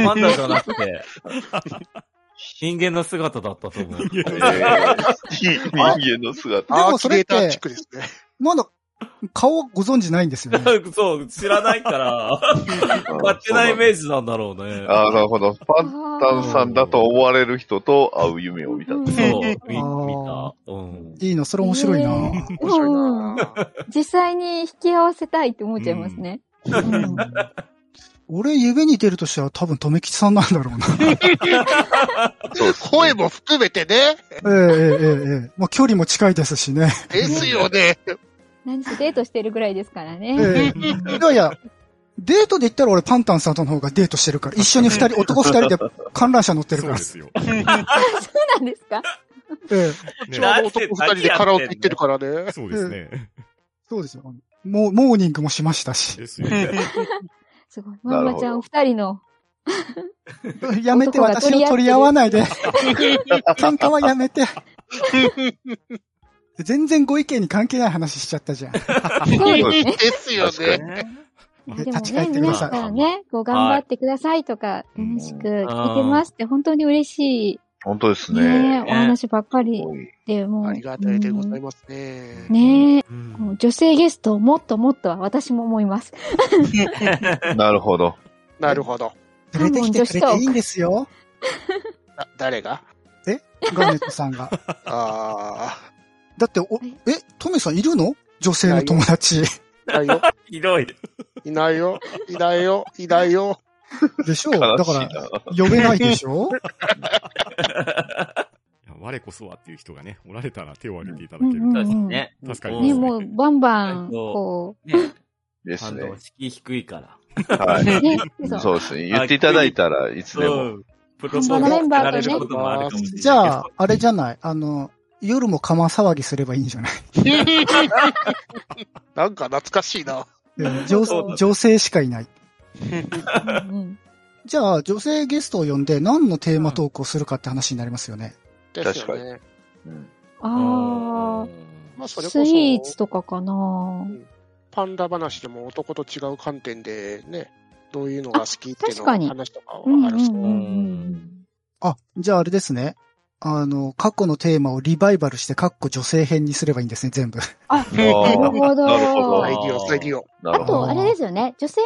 パンダじゃなくて、人間の姿だったと思う。えー、人間の姿。でもそれってキュレーターチックですね。まだ、顔ご存知ないんですよね。そう、知らないから、勝手なイメージなんだろうね。ああ、なるほど。パンタンさんだと思われる人と会う夢を見た。うんそう、見た。うん。いいの、それ面白いな。えー面白いな。実際に引き合わせたいって思っちゃいますね。うん俺、夢に出るとしたら多分、留吉さんなんだろうな。声も含めてね。ええええええまあ、距離も近いですしね。ですよね。何せデートしてるぐらいですからね。ええいやいや、デートで言ったら俺パンタンさんとの方がデートしてるから、一緒に二人、男二人で観覧車乗ってるから。そうですよ。そうなんですか？ええちょうど男二人でカラオケ行ってるからね。そうですね。そうですよ。もう、モーニングもしましたし。ですよね。すごい。なるほどまんまちゃん二人の。やめて、私を取り合わないで。喧嘩はやめて。全然ご意見に関係ない話しちゃったじゃん。そうですね。ですよね。でも立ち返っね、皆てください。さんね、こう頑張ってくださいとか、楽しく聞いてますって本当に嬉しい。本当ですねね。お話ばっかりで、もう。ありがたいでございまますね。す。ね女性ゲストをもっともっとは私も思います。なるほど。なるほど。連れてきてくれていいんですよ。あ誰が？ガーネットさんが。あだって、お、え、トメさんいるの？女性の友達。あ。いないよ。ひどい。いないよ。いないよ。いないよ。でしょ？う悲だから。呼べないでしょ？我こそはっていう人がね、おられたら手を挙げていただけると。うんうん確かにね。確かにね、うんもうバンバン、そうこね。ですね反動。敷居低いから。はい。そう。ですね。言っていただいたらいつでも。ん。プロポーズハンバナメンバーとねられることもあるかもしれない。じゃあ、あれじゃない。あの、夜も釜騒ぎすればいいんじゃない？なんか懐かしいな。えー女女性しかいない。じゃあ、女性ゲストを呼んで何のテーマトークをするかって話になりますよね。ですよね。うんああ、まあ、それこそ、スイーツとかかな。パンダ話でも男と違う観点でね、どういうのが好きっていうのあ確かに。話とかうんはあるし、うんうんうん。あ、じゃああれですね。あの、過去のテーマをリバイバルして、かっこ女性編にすればいいんですね、全部。あ、なるほど。なるほど再利用、再利用。あ。と、あれですよね。女性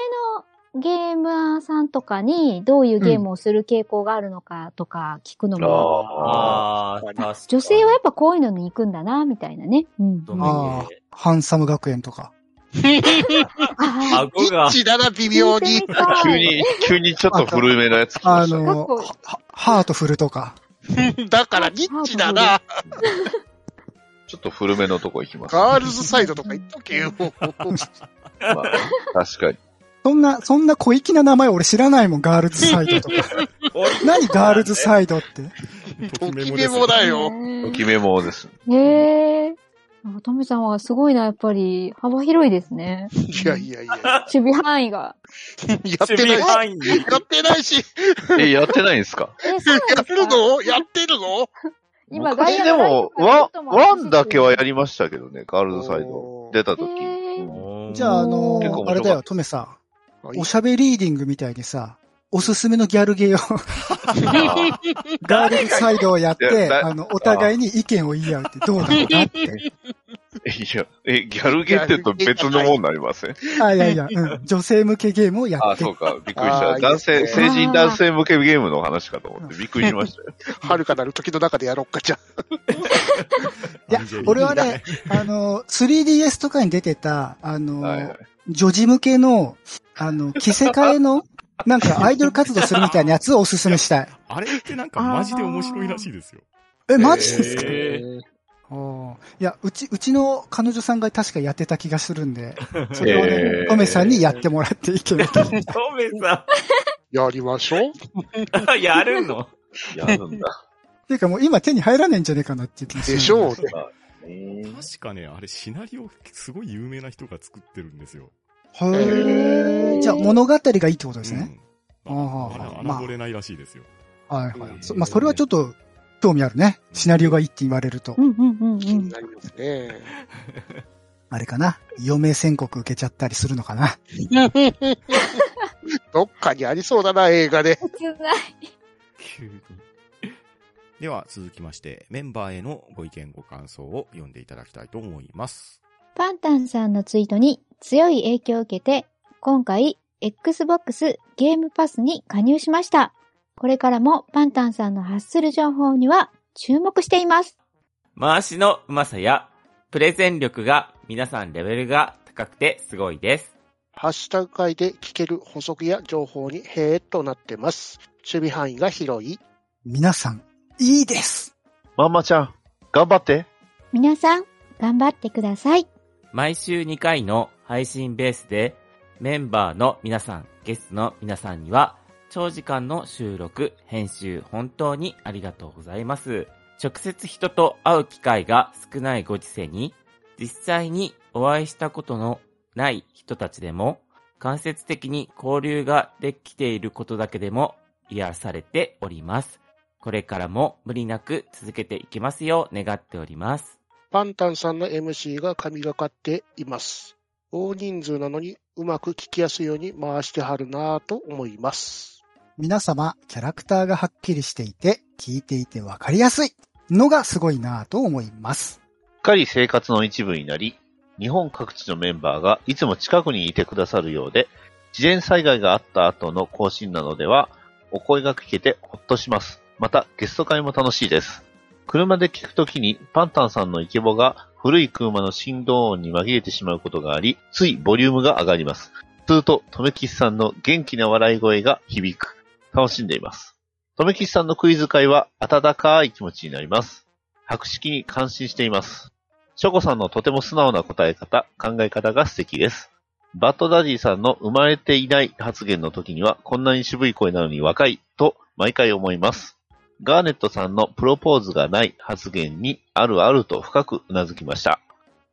のゲーマーさんとかにどういうゲームをする傾向があるのかとか聞くのも、ああー、確かに女性はやっぱこういうのに行くんだな、みたいなね。うん。あゲハンサム学園とか。あ顎が、一致だな、微妙に。急に、急にちょっと古めのやつ来あ。の、ハートフルとか。だから、ニッチだな。ちょっと古めのとこ行きます。ガールズサイドとか言っとけよ。まあ、確かに。そんな、そんな小粋な名前俺知らないもん、ガールズサイドとか。何ガールズサイドって？ときめもだよ。ときめもです。へえ。あトメさんはすごいな、やっぱり。幅広いですね。いやいやいや。守備範囲が。やってないし。範囲に。やってないし。え、やってないんですか？え、やですか？るの？やってるの？今、昔でも、ワン、ワンだけはやりましたけどね、ガールズサイド。出た時。じゃあ、あの結構面白かったあれだよ、トメさん。はいおしゃべリーディングみたいにさ、おすすめのギャルゲーを ガールズサイドをやって、あの、お互いに意見を言い合うってどうなのかって。いや、え、ギャルゲーって言うと別のもんになりません？あ、いやいや、うん。女性向けゲームをやあ、ってそうか、びっくりした。男性、成人男性向けゲームの話かと思ってびっくりしましたよ。遥かなる時の中でやろっか、じゃ いや、俺はね、あの、3DS とかに出てた、あの、はいはい。女児向けの、あの、着せ替えの、なんかアイドル活動するみたいなやつをおすすめしたい。あれってなんかマジで面白いらしいですよ。え、マジですか、えあーいや、うち、うちの彼女さんが確かやってた気がするんで、それをねえ、ートメさんにやってもらっていけない。トメさあ。やりましょう。ん、やるの？やるんだ。っていうかもう今手に入らないんじゃねえかなっていう気がする。でしょうね。えー確かね、あれシナリオすごい有名な人が作ってるんですよ。へーじゃあ物語がいいってことですね。うん。あーあ侮れないらしいですよ。はいはい。まあ、それはちょっと興味あるね。シナリオがいいって言われるとう。んうんうんうん。気になりますね。あれかな。余命宣告受けちゃったりするのかな。どっかにありそうだな、映画で。では続きまして、メンバーへのご意見ご感想を読んでいただきたいと思います。パンタンさんのツイートに強い影響を受けて、今回、Xbox ゲームパスに加入しました。これからもパンタンさんの発する情報には注目しています。回しのうまさや、プレゼン力が皆さんレベルが高くてすごいです。ハッシュタグ会で聞ける補足や情報にへーっとなってます。守備範囲が広い。皆さん、いいです。ママちゃん、頑張って。皆さん、頑張ってください。毎週2回の配信ベースで、メンバーの皆さん、ゲストの皆さんには、長時間の収録、編集、本当にありがとうございます。直接人と会う機会が少ないご時世に、実際にお会いしたことのない人たちでも、間接的に交流ができていることだけでも癒されております。これからも無理なく続けていきますよう願っております。パンタンさんの MC が神がかっています。大人数なのにうまく聞きやすいように回してはるなぁと思います。皆様、キャラクターがはっきりしていて、聞いていてわかりやすいのがすごいなぁと思います。すっかり生活の一部になり、日本各地のメンバーがいつも近くにいてくださるようで、自然災害があった後の更新なのでは、お声が聞けてほっとします。また、ゲスト会も楽しいです。車で聞くときにパンタンさんのイケボが古い車の振動音に紛れてしまうことがあり、ついボリュームが上がります。すると、とめきちさんの元気な笑い声が響く。楽しんでいます。とめきちさんのクイズ会は温かい気持ちになります。博識に感心しています。ショコさんのとても素直な答え方、考え方が素敵です。バッドダディさんの生まれていない発言の時にはこんなに渋い声なのに若いと毎回思います。ガーネットさんのプロポーズがない発言にあるあると深くうなずきました。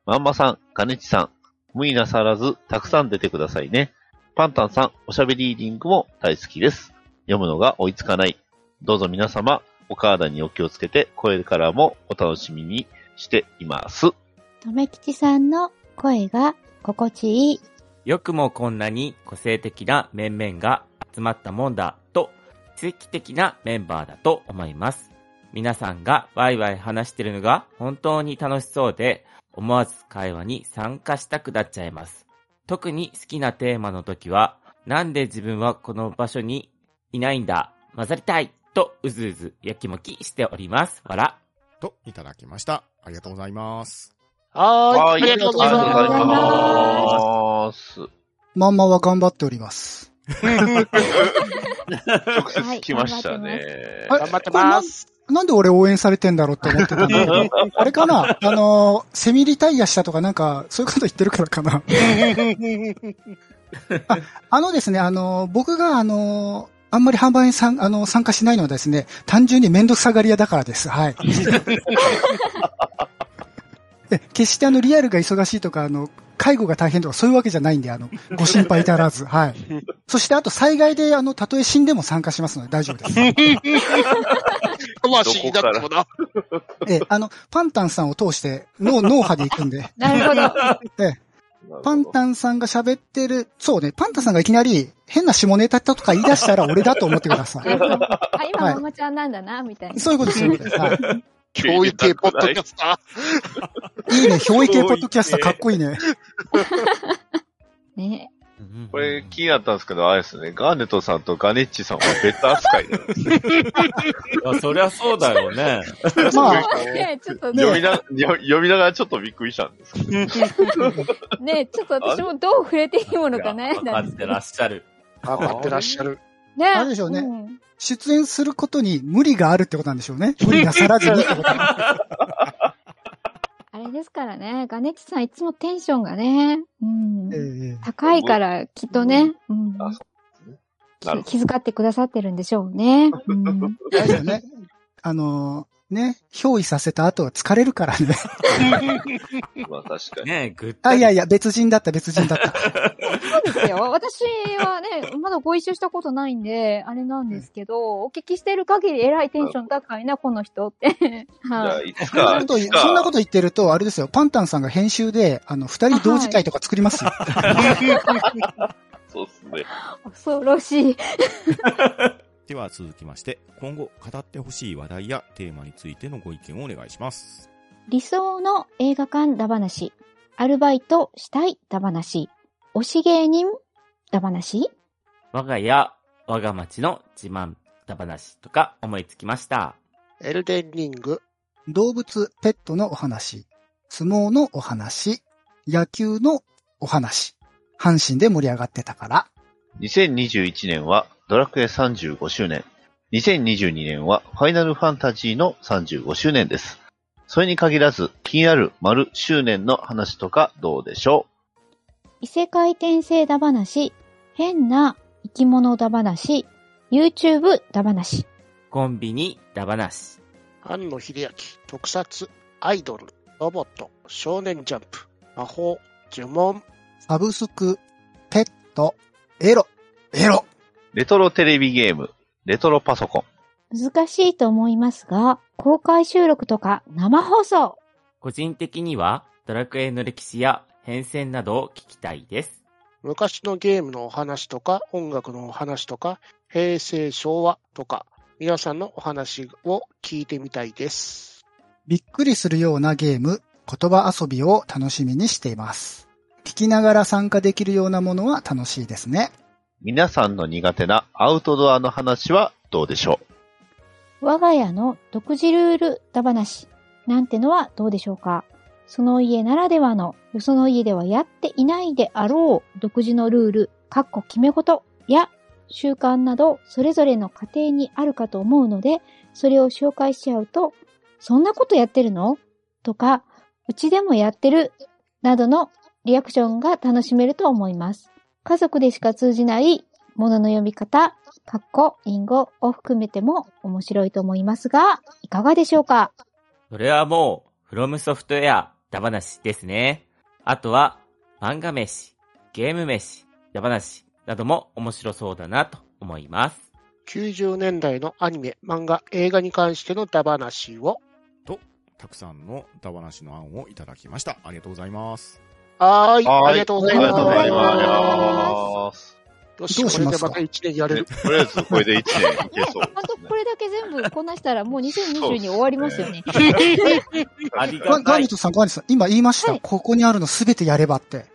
まんまさん、ガネチさん、無理なさらずたくさん出てくださいね。パンタンさん、おしゃべりーディングも大好きです。読むのが追いつかない。どうぞ皆様、お体にお気をつけて、これからもお楽しみにしています。とめきちさんの声が心地いい。よくもこんなに個性的な面々が集まったもんだと、奇跡的なメンバーだと思います。皆さんがワイワイ話してるのが本当に楽しそうで、思わず会話に参加したくなっちゃいます。特に好きなテーマの時は、なんで自分はこの場所にいないんだ混ざりたいとうずうずやきもきしております。わら。と、いただきました。ありがとうございます。はーい。ありがとうございありがとうございまます。まんまは頑張っております。直接来ましたね。す。頑張ってます。なんで俺応援されてんだろうって思ってたんだけど、あれかな？あの、セミリタイアしたとかなんか、そういうこと言ってるからかな。ああのですね、あの、僕があの、あんまり販売に参あの参加しないのはですね、単純にめんどくさがり屋だからです。はい。え決してあの、リアルが忙しいとか、あの、介護が大変とかそういうわけじゃないんで、あの、ご心配至らず。はい。そしてあと災害で、あの、たとえ死んでも参加しますので大丈夫です。魂だってもな。ええ、あの、パンタンさんを通して、脳、脳波で行くんで、なるほど。ええ、パンタンさんが喋ってる、そうね、パンタンさんがいきなり変な下ネタとか言い出したら俺だと思ってくださなるほどあ、今、はいママちゃんなんだな、みたいい。な。そういうことです、そういうことです。はい。教育系ポッドキャスタいいね、教育系ポッドキャスターかっこいいね。ね。これ気になったんですけど、あれですね、ガーネットさんとガネッチさんはベタ扱いなんですね。あそりゃそうだよね。まあ、ねちょっとね、読みな、よ読みながらちょっとびっくりしたんですけど。ねちょっと私もどう触れていいものか悩んだんですけどわかってらっ。しゃる。ー。分かってらっしゃる。ね。あれでしょうね。ん。出演することに無理があるってことなんでしょうね。無理なさらずにってこと。あれですからね、ガネッチさんいつもテンションがね、うん。ええ高いからきっとね、うん。気気遣ってくださってるんでしょうね。うん。あれですよね。あのーね、憑依させた後は疲れるからね。まあ確かに。ねえ、ぐったあ、りいやいや、別人だった、別人だった。そうですよ。私はね、まだご一緒したことないんで、あれなんですけど、お聞きしてる限り偉いテンション高いな、この人って。はい。いつそんなか、こと、そんなこと言ってると、あれですよ、パンタンさんが編集で、あの、二人同時会とか作りますよ。そうですね。恐ろしい。では続きまして、今後語ってほしい話題やテーマについてのご意見をお願いします。理想の映画館だ話。アルバイトしたいだ話。推し芸人だ話我が家、我が町の自慢だ話とか思いつきました。エルデンリング。動物、ペットのお話、相撲のお話、野球のお話。阪神で盛り上がってたから。2021年はドラクエ35周年。2022年はファイナルファンタジーの35周年です。それに限らず気になる丸周年の話とかどうでしょ異世界転生だ話。変な生き物だ話。YouTube だ話。コンビニだ話。庵野秀明。特撮。アイドル。ロボット。少年ジャンプ。魔法。呪文。サブスク、ペット、エロ、エロ。うレトロテレビゲーム、レトロパソコン。難しいと思いますが、公開収録とか生放送。個人的にはドラクエの歴史や変遷などを聞きたいです。昔のゲームのお話とか、音楽のお話とか、平成昭和とか、皆さんのお話を聞いてみたいです。びっくりするようなゲーム、言葉遊びを楽しみにしています。聞きながら参加できるようなものは楽しいですね。皆さんの苦手なアウトドアの話はどうでしょう？我が家の独自ルールだ話なんてのはどうでしょうか？その家ならではの、よその家ではやっていないであろう独自のルール、かっこ決め事や習慣などそれぞれの家庭にあるかと思うので、それを紹介しちゃうと、そんなことやってるの？とか、うちでもやってる？などのリアクションが楽しめると思います。家族でしか通じないものの読み方、かっこ、隠語を含めても面白いと思いますが、いかがでしょうか？それはもう、フロムソフトウェアだ話ですね。あとは、漫画飯、ゲーム飯、だ話なども面白そうだなと思います。90年代のアニメ、漫画、映画に関してのダ話を、たくさんのダ話の案をいただきました。ありがとうございます。はーい。はいありがとうございあります。がとうございあます。どうしますかこれでまた1年やれる。とりあえずこれで1年いけそう 本当こ。れだけ全部こなしたらもう2020に終わりますよね。ありガがたいガーネッ。トさん、ガーネットさん、今言いました。はいここにあるのすべてやればって。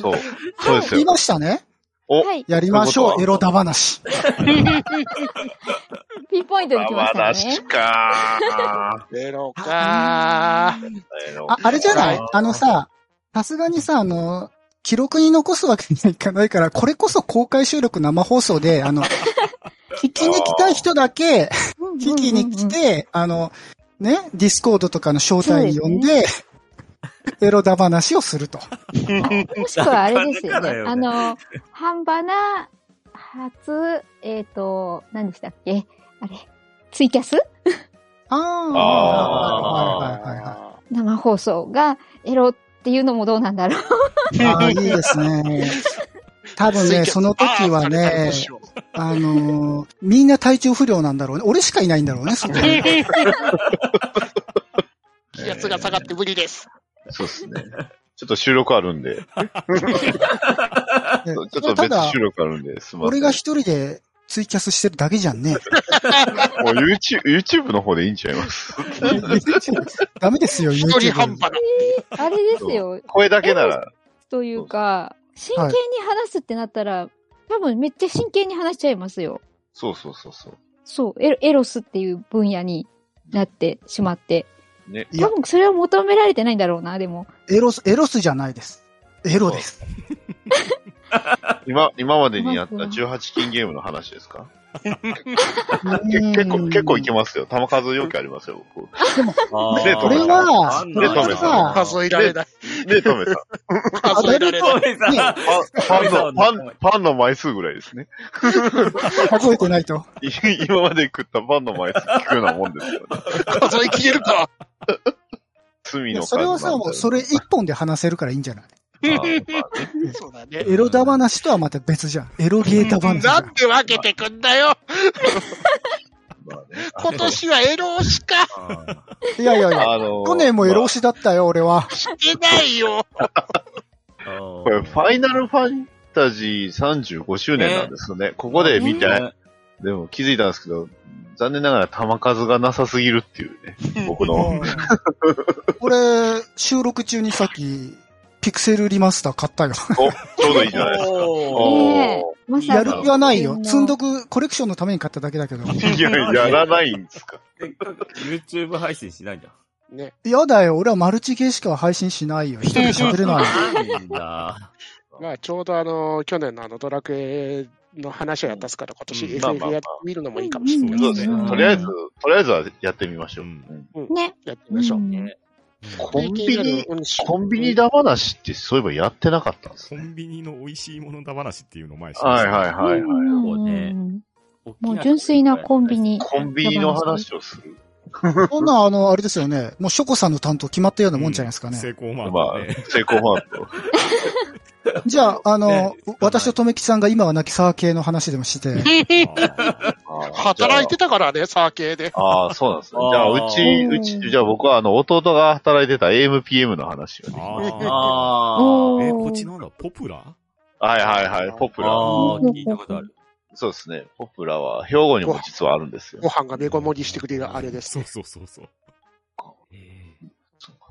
そう。そうですよ言い。ましたね。お、はい。やりましょう、エロダ話。ピンポイントに来ましたダね。かエロかー。ー。あ、あれじゃないあのさ、さすがにさ、あの、記録に残すわけにはいかないから、これこそ公開収録生放送で、あの、聞きに来たい人だけ、聞きに来て、あの、ね、ディスコードとかの招待に呼んで、エロダ話をすると。もしくはあれですよね。よね。あの、半ばな、初、えっ、と、何でしたっけ？あれ、ツイキャス？ああ、あはいはいはいは生放送がエロっていうのもどうなんだろう。い。ああ、いいですね。多分ね、その時はねあのーみんな体調不良なんだろうね。俺しかいないんだろうね、そこに。気圧が下がって無理です。そうですね。ちょっと収録あるんで。でちょっと別収録あるんで、すみません。俺が一人でツイキャスしてるだけじゃんね。もう YouTube、YouTube の方でいいんちゃいます？ダメですよ、一 YouTube。人半端な。あれですよ。声だけなら。というか、真剣に話すってなったら、多分めっちゃ真剣に話しちゃいますよ。そうそうそうそう。そう、エロエロスっていう分野になってしまって。ね。多分それは求められてないんだろうな、でも。エロス、エロスじゃないです。エロです。今、今までにやったまず18金ゲームの話ですか？結構、結構いけますよ。球数要求ありますよ、僕。でこれはねこれはさ数えられない。ね、トメさん。数えられない。パン、の、パン、パンの枚数ぐらいですね。数えてないと。い今まで食ったパンの枚数聞くようなもんですよね。数えきれるか。罪の数それはさ、もうそれ一本で話せるからいいんじゃない？そうだね。エロダ話とはまた別じゃん。エロゲータ話じゃなんん。で分けてくんだよ。まあね 今年はエロ推しか。あ いやいやいや。あのー去年もエロ推しだったよ、俺は。してないよ。ーこれ、ファイナルファンタジー35周年なんですよね。ここで見て、ねでも気づいたんですけど、残念ながら球数がなさすぎるっていうね。僕の。俺、収録中にさっき、ピクセルリマスター買ったよ。お、ちょうどいいじゃないですか。おーねえまさかやる気はないよ。積んどどくコレクションのために買っただけだけど。いや、やらないんですか。YouTube 配信しないんだ。ね。やだよ、俺はマルチゲーしか配信しないよ。一 人で喋れない。まあ、ちょうどあの、去年のあの、ドラクエの話をやったっすから、今年 FF やってみるのもいいかもしれないそうですね。ね。とりあえず、とりあえずはやってみましょう。ね。やってみましょう。うんコンビニ、うんコンビニだ話ってそういえばやってなかったんですね。コンビニの美味しいものだ話っていうのを前にしはいはいはいはい。もう純粋なコンビニ。コンビニの話をする。そんな、あの、あれですよね。もうショコさんの担当決まったようなもんじゃないですかね。成功マまあークね。、成功ファンと。じゃあ、あの、ね私ととめきさんが今は亡きサー系の話でもして、働いてたからね、サー系で。ああ、そうなんですね。じゃあ、うち、うち、じゃあ僕はあの、弟が働いてた AMPM の話をね。あーあえ、こっちなんだポプラ？はいはいはい、ポプあ。ラ。ああ、聞いたことある。そうですね。ポプラは、兵庫にも実はあるんですよご。飯がメゴ盛りしてくれるあれです。そうそうそうそう。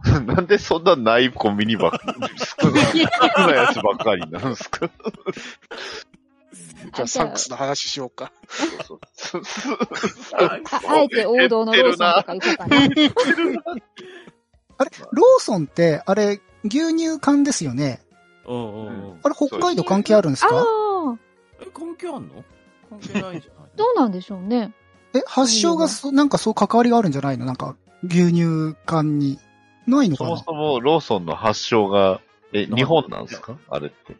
なんでそんなないコンビニばっかり、少なやつばっかりなんですか？じゃあ、サンクスの話しようか。そうそうああえて王道のローソンとか行こうかな。あれ、ローソンって、あれ、牛乳缶ですよね？うんうんうん。あれ、北海道関係あるんですあかあ、え、関係あんの？関係ないんじゃない？どうなんでしょうね。え、発祥がそ、なんかそう関わりがあるんじゃないの？なんか、牛乳缶に。ないのそかな？もそもローソンの発祥が、え、日本なんですか？あれって。い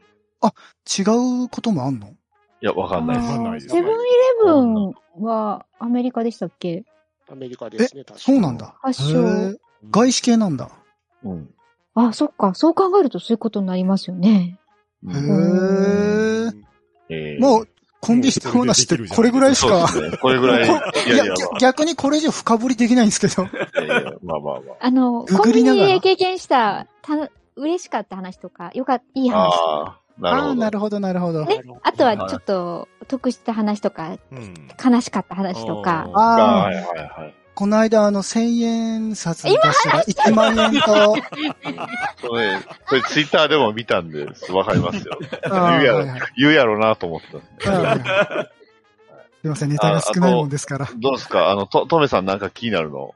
違うこともあんの？や、わかんないです。わかんないですセブンイレブンはアメリカでしたっけ？アメリカですね、確かそうなんだ。発祥外資系なんだ。うん。あ、そっか。そう考えるとそういうことになりますよね。へえーもう、コンディション話ってこれぐらいしか、そうですね。これぐらい。いややいや、逆逆にこれ以上深掘りできないんですけど。まあいやいやまあまあまあの、グコンビニで経験した、た、嬉しかった話とか、よかった、いいあ。話。ああ、なるああ、ほど。なるほど、なるほど。ねあとはちょっと、得した話とか、うん。悲しかった話とか。ああ、はいはいはい。この間あの、1000円札出したら1万円と、それ、それツイッターでも見たんです。わかりますよ。言うやろはいはい言うやろうなと思った。はいはいはいすいません、ネタが少ないもんですから。どうですか？あの、と、トメさんなんか気になるの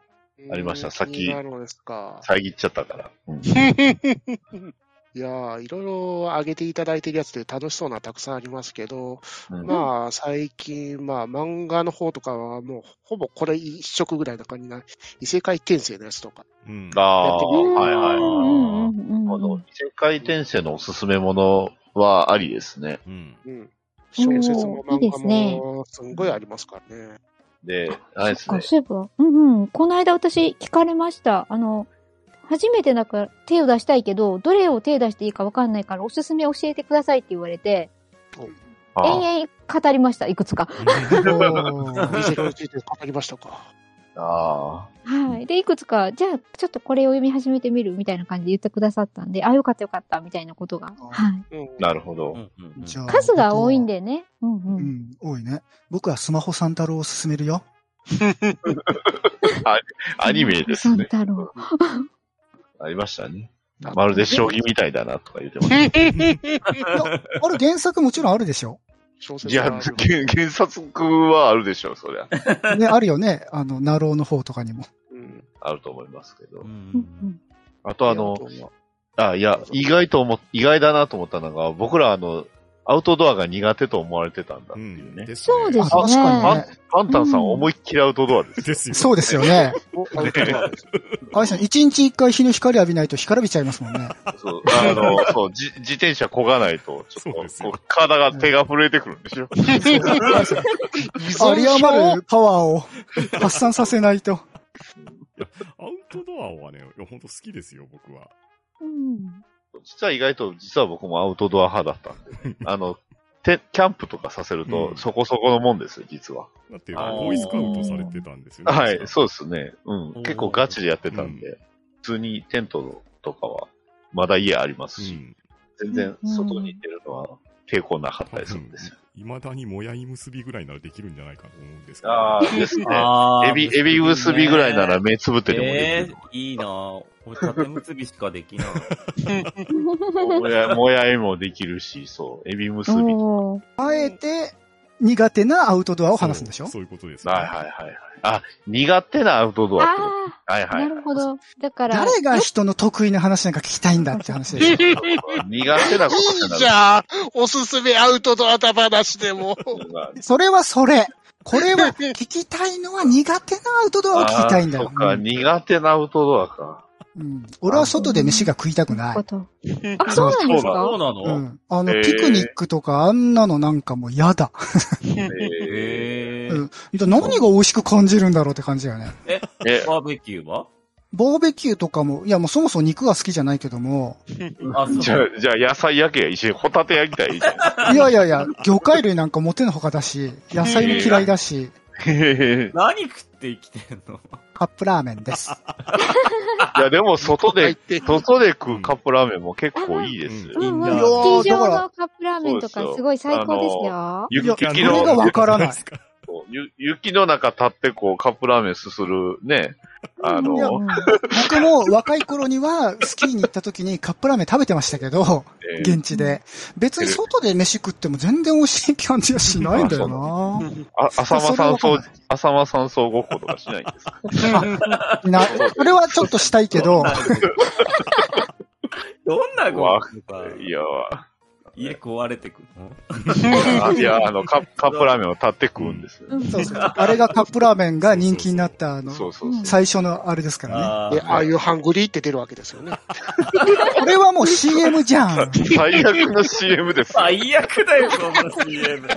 ありました？うんさっき気になるのですか。遮っちゃったから。うん いやー、いろいろ上げていただいてるやつで楽しそうなたくさんありますけど、うんまあ、最近、まあ、漫画の方とかはもう、ほぼこれ一色ぐらいな感じな、異世界転生のやつとか。うん。ああ、はいはい。うんうんうんあの、うん異世界転生のおすすめものはありですね。うん。うん。小説も漫画ですねもすんごいありますからね。で、あれです。そういえば。うんうん。この間私聞かれました。あの、初めてだから手を出したいけど、どれを手出していいかわかんないからおすすめ教えてくださいって言われて、延々語りました、いくつか。語りましたか。あはい。で、いくつか、じゃあ、ちょっとこれを読み始めてみるみたいな感じで言ってくださったんで、あ、よかったよかった、みたいなことが。はい。うん。あ、なるほど。数が多いん。でね。うんう。僕はうんん、多いね。僕はスマホ三太郎を勧めるよ。アニメですね。三太郎。ありましたね。まるで将棋みたいだなとか言ってました。あれ原作もちろんあるでしょ小いや、原原作はあるでしょう、そりゃ。ね、あるよね。あの、ナローの方とかにも。うん。あると思いますけどう。うんんあとあの、あ、いや、意外と思っ、意外だなと思ったのが、僕らあの、アウトドアが苦手と思われてたんだっていうね。ですそうですあ確かにね。パンタンさん思いっきりアウトドアです。ですよ。そうですよね。おアウトドアですあれさん、一日一回日の光浴びないと干からびちゃいますもんね。そう、あの、そう、じ自転車漕がないと、ちょっと、体が、手が震えてくるんでしょ。有り余るパワーを発散させないと。アウトドアはね、いや本当好きですよ、僕は。うん。実は意外と、実は僕もアウトドア派だったんで、あの、てキャンプとかさせるとう、んそこそこのもんですよ、実は。だって、ボーイスカウトされてたんですよね。はい、そうですね。うん。結構ガチでやってたんで、う普通にテントとかは、まだ家ありますし、うん。全然外に出るのは抵抗なかったりするんですよ。いまだにもやい結びぐらいならできるんじゃないかと思うんですけど。ああ、ですね。エビ、エビ結びぐらいなら目つぶってでもでえきる。ー、いいなぁ。俺、縦結びしかできない。もや、もやいもできるし、そう、エビ結び。あえて、苦手なアウトドアを話すんでしょ？そうそういうことです、はいはいはい。あ、苦手なアウトドアってこあと。はいあ、はい。なるほど。だから、誰が人の得意な話なんか聞きたいんだって話でしょ？苦手なことってなるじゃあ、おすすめアウトドアだ話でも。それはそれ。これは聞きたいのは苦手なアウトドアを聞きたいんだよそっ。か、うん苦手なアウトドアか。うん。俺は外で飯が食いたくない。あ、そう なんですそうかなの、うん。あの、ピクニックとかあんなのなんかもう嫌だ。えへー。うん。何が美味しく感じるんだろうって感じだよね。え、え、バーベキューは？バーベキューとかも、いやもうそもそも肉が好きじゃないけども、あ、そう。じゃあ、じゃあ野菜焼けや。一緒にホタテ焼きたらい。いやいやいや、魚介類なんかもってのほかだし、野菜も嫌いだし、何食って生きてんの？カップラーメンです。いや、でも外で、入って。外で食うカップラーメンも結構いいですよ。うん。うん。スキー場のカップラーメンとかすごい最高ですよ。雪の、わからないゆ雪の中立ってこうカップラーメンすするね。あの、うん。僕も若い頃にはスキーに行った時にカップラーメン食べてましたけど、えー現地で。別に外で飯食っても全然美味しい感じはしないんだよな。あ、浅間山それ荘は、浅間山荘ごっことかしないんですか？な、それはちょっとしたいけど、どんなご飯か。いや、家壊れてくのあ いや、あの、カップ カップラーメンを立って食うんですそうそう。あれがカップラーメンが人気になったあの、そうそうそう。最初のあれですからね。あで、ああいうハングリーって出るわけですよね。これはもう CM じゃん。最悪の CM ですよ。最悪だよ、そんな CM。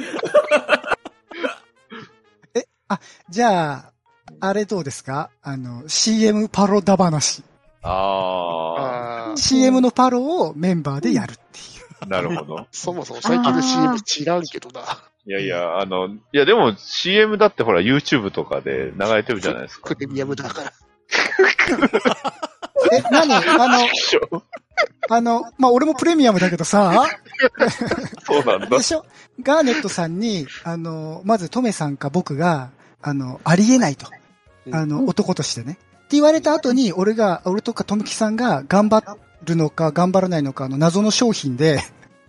じゃあ、あれどうですか？あの、CM パロダ話。ああー CM のパロをメンバーでやるっていう。あ、なるほど。そもそも最近の CM 知らんけどな。いやいや、あの、いやでも CM だってほら YouTube とかで流れてるじゃないですかプ。レミアムだから。え、何？あの、あの、まあ、俺もプレミアムだけどさ、そうなんだで。しょ？ガーネットさんに、あの、まずトメさんか僕が、あの、ありえないと。あの、男としてね。って言われた後に、俺が、俺とかトムキさんが頑張るのか頑張らないのかの謎の商品で、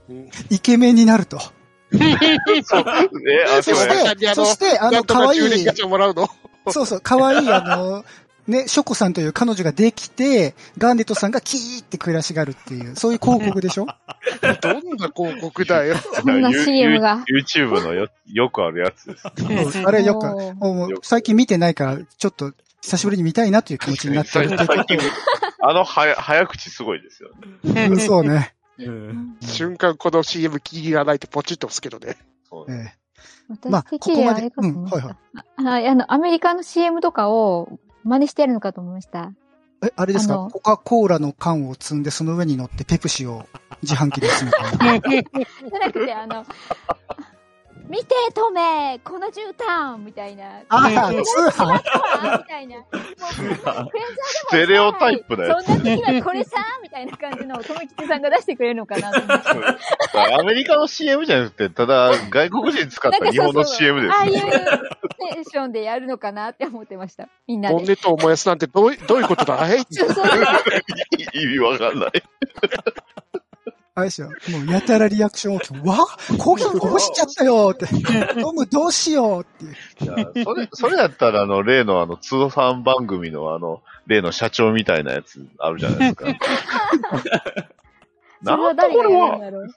うんイケメンになると。そう。え、あ、そし。て、そして、あの、可愛い10年ガチャもらうの？そうそう、可愛いあの、ね、ショコさんという彼女ができて、ガーネットさんがキーって暮らしがるっていう、そういう広告でしょ？どんな広告だよ。そんな CM が。YouTube のよよくあるやつです。あれよく、もう最近見てないから、ちょっと久しぶりに見たいなという気持ちになってるっていう最近、あのはや早口すごいですよね。うんそうね。うん瞬間この CM 気に入らないってポチッと押すけどね。そうねええまあ私的にはあここまでれかと思いましうんはいた。ああの、アメリカの CM とかを真似してやるのかと思いました。え、あれですか？コカ・コーラの缶を積んで、その上に乗ってペプシを自販機で積む。じゃなくて、あの、見て、トメこの絨毯みたいな。あ通販たいな。もうクレンザーでもさステレオタイプだよ。そんな時はこれさみたいな感じのを、とめきちさんが出してくれるのかなと思って。アメリカの CM じゃなくて、ただ外国人使った日本の CM ですああいうよ。テンションでやるのかなって思ってました。みんなで。ボンネットを燃やすなんてどういどういうことだい？意味わかんない。あれですよ。もうやたらリアクション大きく、わコーヒーこぼしちゃったよって。トムどうしようっていう。いやそれ、それやったら、あの、例のあの、通販番組のあの、例の社長みたいなやつあるじゃないですか。それは誰がやるんだろう。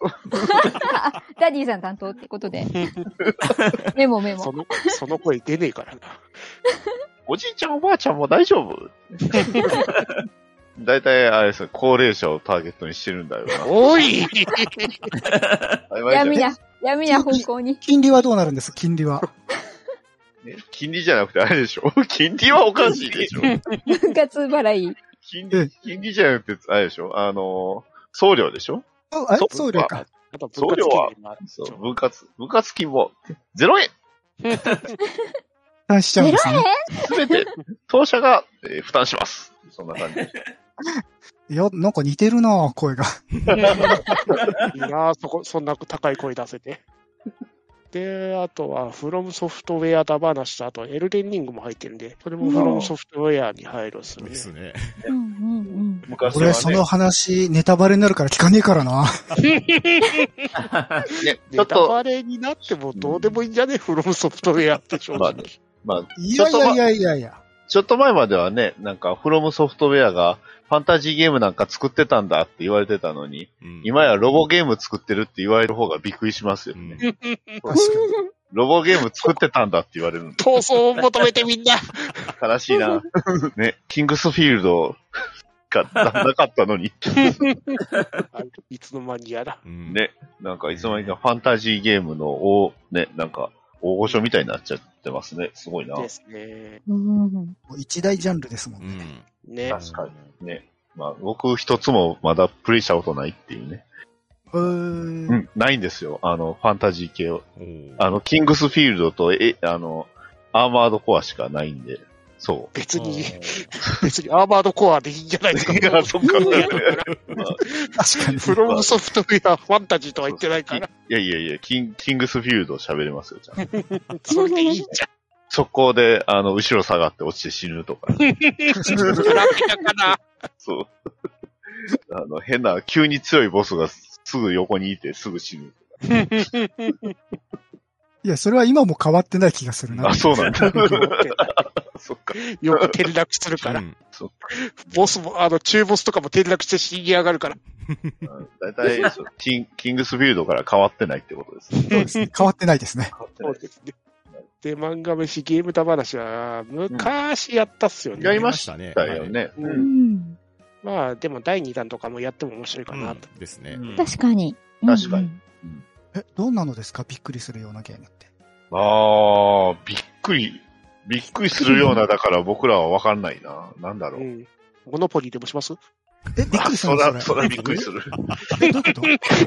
あ ダディさん担当ってことで。メモメモ。その、その声出ねえからな。おじいちゃんおばあちゃんも大丈夫？大体、あれですよ、高齢者をターゲットにしてるんだよな。おい闇な、闇な方向に。金利はどうなるんです？金利は。ね金利じゃなくてあれでしょ？金利はおかしいでしょ分割払い。金利、金利じゃなくて、あれでしょ？あの、送料でしょ？あ、そ送料か。あと送料は分割、分割金も、0円負担しちゃうんですね。すべて、当社が、えー負担します。そんな感じ。いや、なんか似てるな声が。いいなあそこ、そんな高い声出せて。で、あとは、フロムソフトウェアだ話と、あと、エルデンリングも入ってるんで、それもフロムソフトウェアに入るっすねで。すね。うんうん俺、昔はね、その話、ネタバレになるから聞かねえからな。ネタバレになってもどうでもいいんじゃね？フロムソフトウェアって正まあ直。まあ、いやいやいやいやいや。ちょっと前まではね、なんか、フロムソフトウェアが、ファンタジーゲームなんか作ってたんだって言われてたのに、うん今やロボゲーム作ってるって言われる方がびっくりしますようんね。確かロボゲーム作ってたんだって言われる闘争を求めてみんな。悲しいな。ね、キングスフィールドがなかったのに、あいつの間にやら。うんね、なんかいつの間にかファンタジーゲームの大、ね、なんか、大御所みたいになっちゃってますね。すごいな。ですね。うん。一大ジャンルですもんうね。ん。ね。確かに。ね。まあ、僕一つもまだプレイしたことないっていうね。うー。うんん、ないんですよ。あの、ファンタジー系を。あの、キングスフィールドと、え、あの、アーマードコアしかないんで、そ別に、別にアーマードコアでいいんじゃないですか。う。いや、そっか。まあ確かに。フロムソフトウェアファンタジーとは言ってないから、いやいやいや、キンキングスフィールド喋れますよ、じゃあ。それでいいじ速攻で、あの、後ろ下がって落ちて死ぬとか。ゃん。ラピュタかな。そう。あの、変な、急に強いボスがすぐ横にいてすぐ死ぬ。いや、それは今も変わってない気がするなあ、。そうなんだ。そっか。よく転落するからう。んボスも、あの、中ボスとかも転落して死に上がるから。だいたいそうキン、キングスフィールドから変わってないってことですね。そうですね。変わってないですね。変わってない。そうですね。で、漫画飯ゲームだ話は、昔やったっすよね。やりましたね。だよね。ううんん。まあ、でも第2弾とかもやっても面白いかうんなと。ですね。確かに。確かにうんえ、どんなのですか？びっくりするようなゲームって。ああ、びっくり、びっくりするような、だから僕らはわかんないな。なんだろう。うん。モノポリーでもします？え、びっくりするそら、のそらびっくりする。えどういうこと？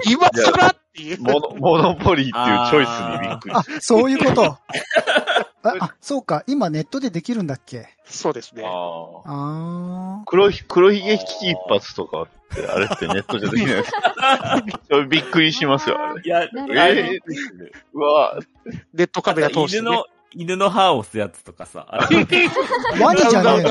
今更っていう。モノ、モノポリーっていうチョイスにびっくりあ、そういうこと。あ、あそうか。今ネットでできるんだっけ？そうですね。ああ。あ黒ひ、黒ひげ危機一髪とかって、あれってネットじゃできないですかそれびっくりしますよ、あれ。いや、なるほどええうわネットカメラ通して、ね。犬の、犬の歯を押すやつとかさ。ワニじゃねえ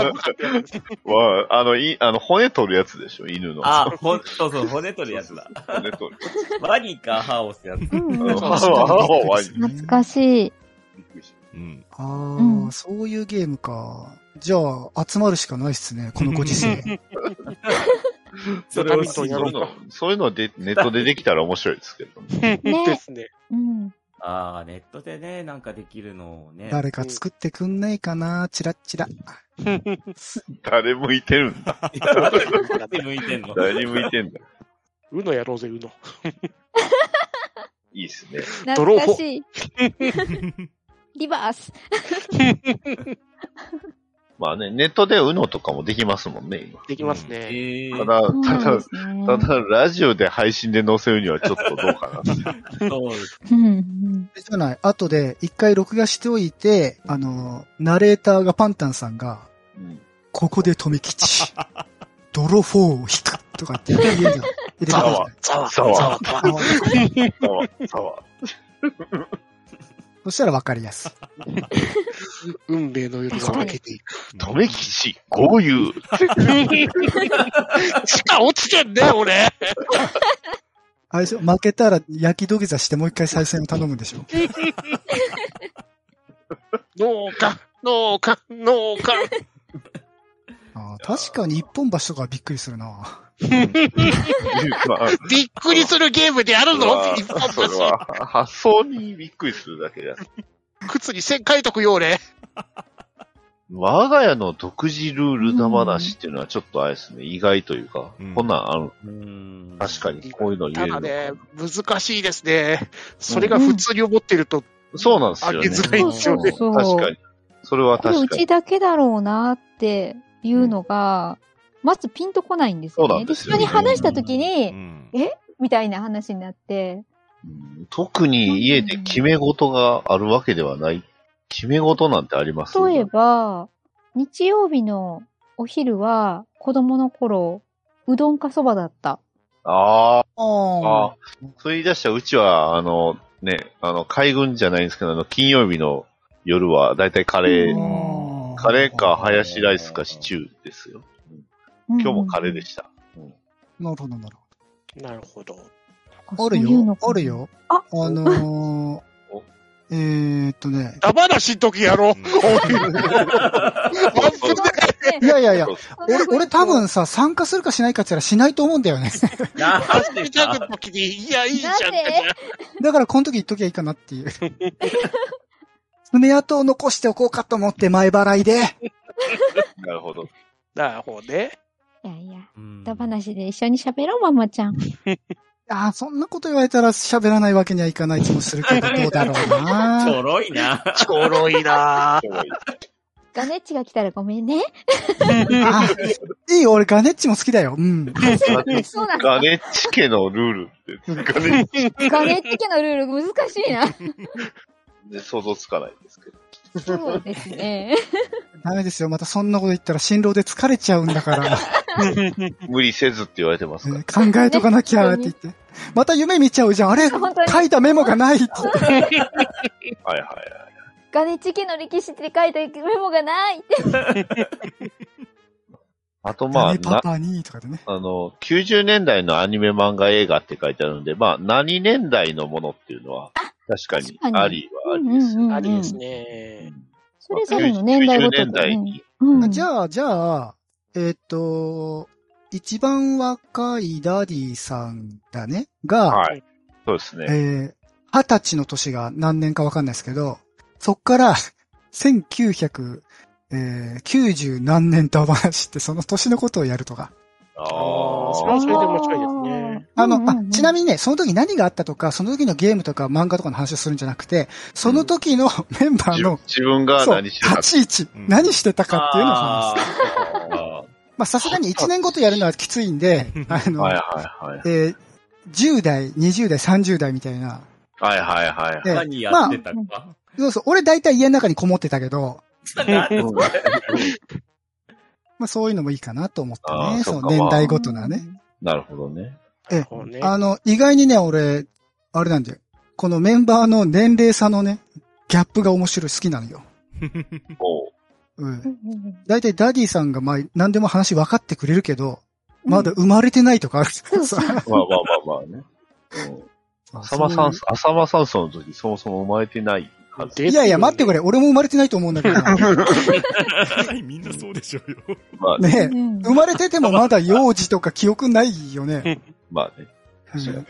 の？わあの、い、あの、骨取るやつでしょ、犬の。あ、ほん、そうそう、骨取るやつだ。骨取る。ワニか歯を押すやつ。うん歯は歯はワニ懐かしい。びっくりしたうん。ああ、うんそういうゲームか。じゃあ、集まるしかないっすね。このご時世。それそういうの、そういうので、ネットでできたら面白いですけど ね。ねですね。うん。ああ、ネットでね、なんかできるのをね。誰か作ってくんないかなチラッチラ。誰向いてるんだ？で向いてんの？誰に向いてんだ？うのやろうぜ、うの。いいっすね。懐かしい。リバース。まあね、ネットで UNO とかもできますもんね、今。できますね。えー、ただ、ただね。ただ、ラジオで配信で載せるにはちょっとどうかな。そうです。うんない。後で一回録画しておいて、あの、ナレーターがパンタンさんが、うんここで富吉、泥フォーを引くとかって言えるじゃん。そしたらわかりやすい。運命の夜が明けていく。とめきち、豪遊。しか落ちてんね、俺。あれでしょ？負けたら焼き土下座してもう一回再戦を頼むんでしょ？農家、農家、農家。確かに一本橋とかはびっくりするな。まあ、びっくりするゲームでやるのそれは一本それは発想にびっくりするだけだ。靴に線書いとくよ、俺。我が家の独自ルールだ話っていうのはちょっとあれですね、意外というか、うんこんなんある。うん。確かに、こういうの言えるのただね、難しいですね。それが普通に思ってると、そうなんですよね。あげづらいんですよね。そう確かに。それはこれう確かに。ちだけだろうなっていうのが、まずピンとこないんですよね。で人に話した時うに、ん。みたいな話になって、うん特に家で決め事があるわけではない。決め事なんてあります？例えば、日曜日のお昼は子供の頃、うどんかそばだった。ああ、あああ。そう言い出したらうちは、あの、ね、あの、海軍じゃないんですけど、あの、金曜日の夜はだいたいカレーカレーかハヤシライスかシチューですよ。今日もカレーでしした。なるほど、なるなるほど。ほど。あるよ、ある。よ。ああのー お、えーっとね、ダバなしんときやろう。いやいやいや、俺、俺多分さ、参加するかしないかって言ったらしないと思うんだよね。いや、いいじゃんだからこの時言っときゃいいかなっていう。爪痕を残しておこうかと思って前払いで。なるほど。なるほどね。いやいや、うんだ話で一緒に喋ろう、ママちゃん。ああ、そんなこと言われたら喋らないわけにはいかない気もするけど、どうだろうちょな。ろいな。ちょろいなガネッチが来たらごめんね。あいいよ、俺ガネッチも好きだよ。うん。そうなんガネッチ家のルールって、ガネッチ家のルール難しいな。で想像つかないですけど。そうですね。ダメですよ。またそんなこと言ったら新郎で疲れちゃうんだから。無理せずって言われてますから。ね考えとかなきゃって言って。また夢見ちゃうじゃん。あれ書いたメモがないって言って。はいはいはい。ガネッチ家の歴史って書いたメモがないって。あとまあ、ねパな、パにとかでね。あの、90年代のアニメ漫画映画って書いてあるんで、まあ、何年代のものっていうのは、確かに確かにありはありですよ。うんうんうんありですね。それぞれの年代ごと90年代に。じゃあ、じゃあ、えーっと、一番若いダディさんだね、が、はい。そうですね。えー、二十歳の年が何年かわかんないですけど、そっから、1990、えー、90何年と話ってその年のことをやるとか。あああ、それはそれで面白いですね。あの、うんうんうんあ、ちなみにね、その時何があったとか、その時のゲームとか漫画とかの話をするんじゃなくて、その時のメンバー自の、自分がそう、何してたか立ち位置、うん何してたかっていうのを話す。あまあ、さすがに1年ごとやるのはきついんで、あの、はいはいはい。えー10代、20代、30代みたいな。はいはいはい。で何やってたか。そうそう、俺大体家の中にこもってたけど、まあそういうのもいいかなと思ってあーね。その年代ごとなね。なるほどね。えね。あの、意外にね、俺、あれなんだよ。このメンバーの年齢差のね、ギャップが面白い、好きなのよ。おううん。大体ダディさんがまあ何でも話分かってくれるけど、まだ生まれてないとかあるからさ。まあまあまあまあね。うん。浅間山、浅間山荘の時そもそも生まれてない。いやいや、待ってくれ。俺も生まれてないと思うんだけど。みんなそうでしょうよ。まあね。生まれててもまだ幼児とか記憶ないよね。まあね。うん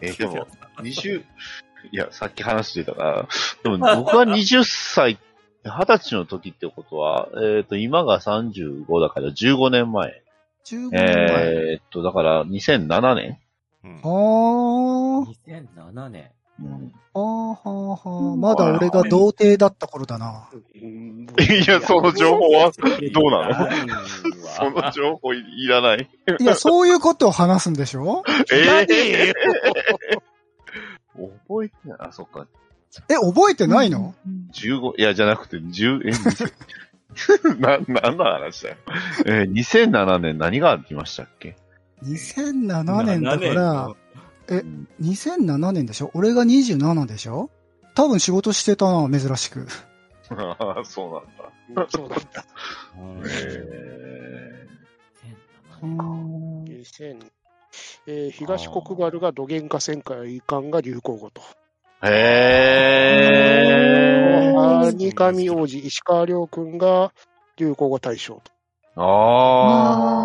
えでも、20、いや、さっき話してたから、でも僕が20歳、20歳の時ってことは、えっ、と、今が35だから15年前。15年前。えっと、だから2007年うんあー、2007年。うん。あーはーはーまだ俺が童貞だった頃だな。うんいや、その情報は、どうなの？のその情報いいらない。いや、そういうことを話すんでしょ？え何えよ覚えてない。あ、そっか。え、覚えてないの、15、いや、じゃなくて、10、え、2000 な、何の話だよ。えー、2007年何がありましたっけ ?2007 年だから、えうん2007年でしょ？俺が27でしょ？多分仕事してたな、珍しく。ああ、そうなんだ。そうなんだ。えうーん2000えー東国原が土幻化戦会館が流行語と。ー、へー。二上王子石川亮君が流行語大賞と。あ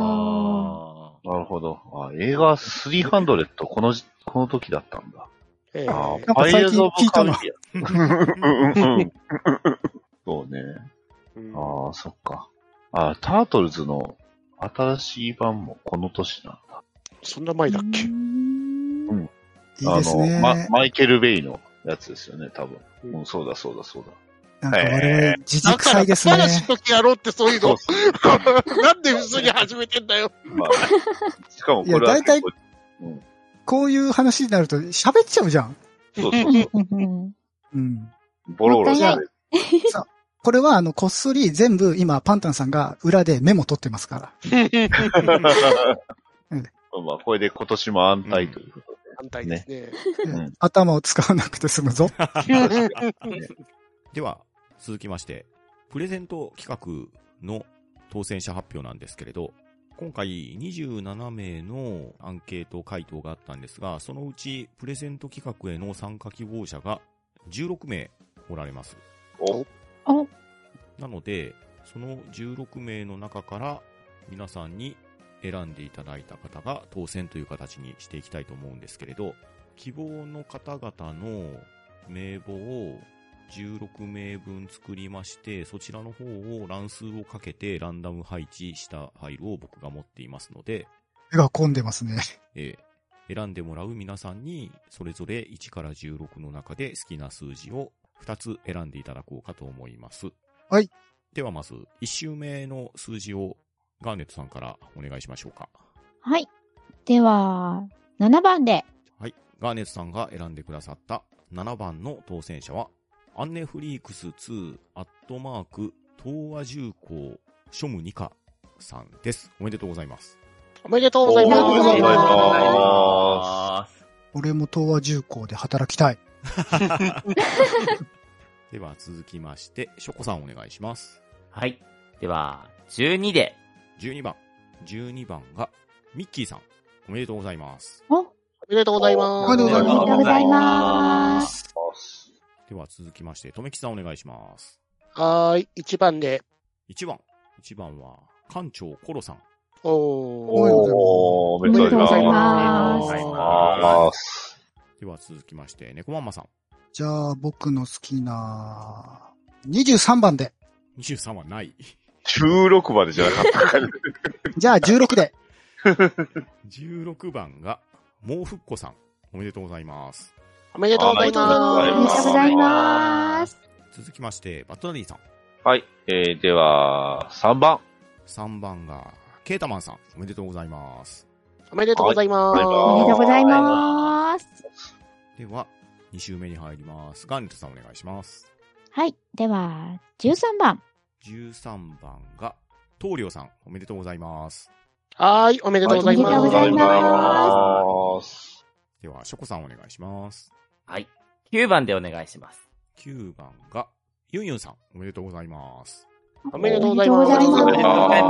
ああ、なるほど。あ映画300このじ、この時だったんだ。えあーなんか最近聞いたなパイレーツオブカリビアンうんうんそうね。うんああ、そっか。ああ、タートルズの新しい版もこの年なんだ。そんな前だっけ？うんいいですね。あの、ま、マイケル・ベイのやつですよね、多分。うんうん、そうだそうだそうだ。なんか我々、自だからいですね。話の時やろうってそういうのそう。そ うなんで普通に始めてんだよ。まあ、しかもこれはいや大体うん、こういう話になると喋っちゃうじゃん。そうそうそう。うんうん。ボロボロしてる。これはあの、こっそり全部今パンタンさんが裏でメモ取ってますから。まあ、これで今年も安泰ということ反対ですね。うん頭を使わなくて済むぞ。では、続きまして、プレゼント企画の当選者発表なんですけれど、今回27名のアンケート回答があったんですが、そのうちプレゼント企画への参加希望者が16名おられます。おおなので、その16名の中から皆さんに選んでいただいた方が当選という形にしていきたいと思うんですけれど、希望の方々の名簿を16名分作りまして、そちらの方を乱数をかけてランダム配置したファイルを僕が持っていますので、手が込んでますね。えー選んでもらう皆さんに、それぞれ1から16の中で好きな数字を2つ選んでいただこうかと思います。はい。ではまず、1周目の数字をガーネットさんからお願いしましょうか。はい。では、7番で。はい。ガーネットさんが選んでくださった7番の当選者は、アンネフリークス2アットマーク東和重工ショムニカさんです。おめでとうございます。おめでとうございます。おめでとうございま俺も東和重工で働きたい。では続きまして、ショコさんお願いします。はい。では、12で。12番。12番が、ミッキーさん。おめでとうございます。お、おめでとうございます。おめでとうございますおめでは続きまして、とめきさんお願いします。はーい。1番で。1番。1番は、館長コロさん。おー。おめでとうございます。おめでとうございあーでは続きまして、猫マンマさん。じゃあ、僕の好きな、23番で。23はない。16までじゃなかったから。じゃあ、16で。16番が、もうふっこさん。おめでとうございます。おめでとうございおめでとうます。ございます。続きまして、バットダディさん。はい。えー、では、3番。3番が、ケータマンさん、おめでとうございます。おめでとうございます。はいおめでとうございます。では、2週目に入ります。ガンリットさんお願いします。はい。では、13番。13番が、棟梁さん、おめでとうございます。はーい、おめでとうございおめでとうございまますす。では、ショコさんお願いします。はい。9番でお願いします。9番が、ユンユンさん、おめでとうございます。おめでとうございますおめでとうございおめでとうございま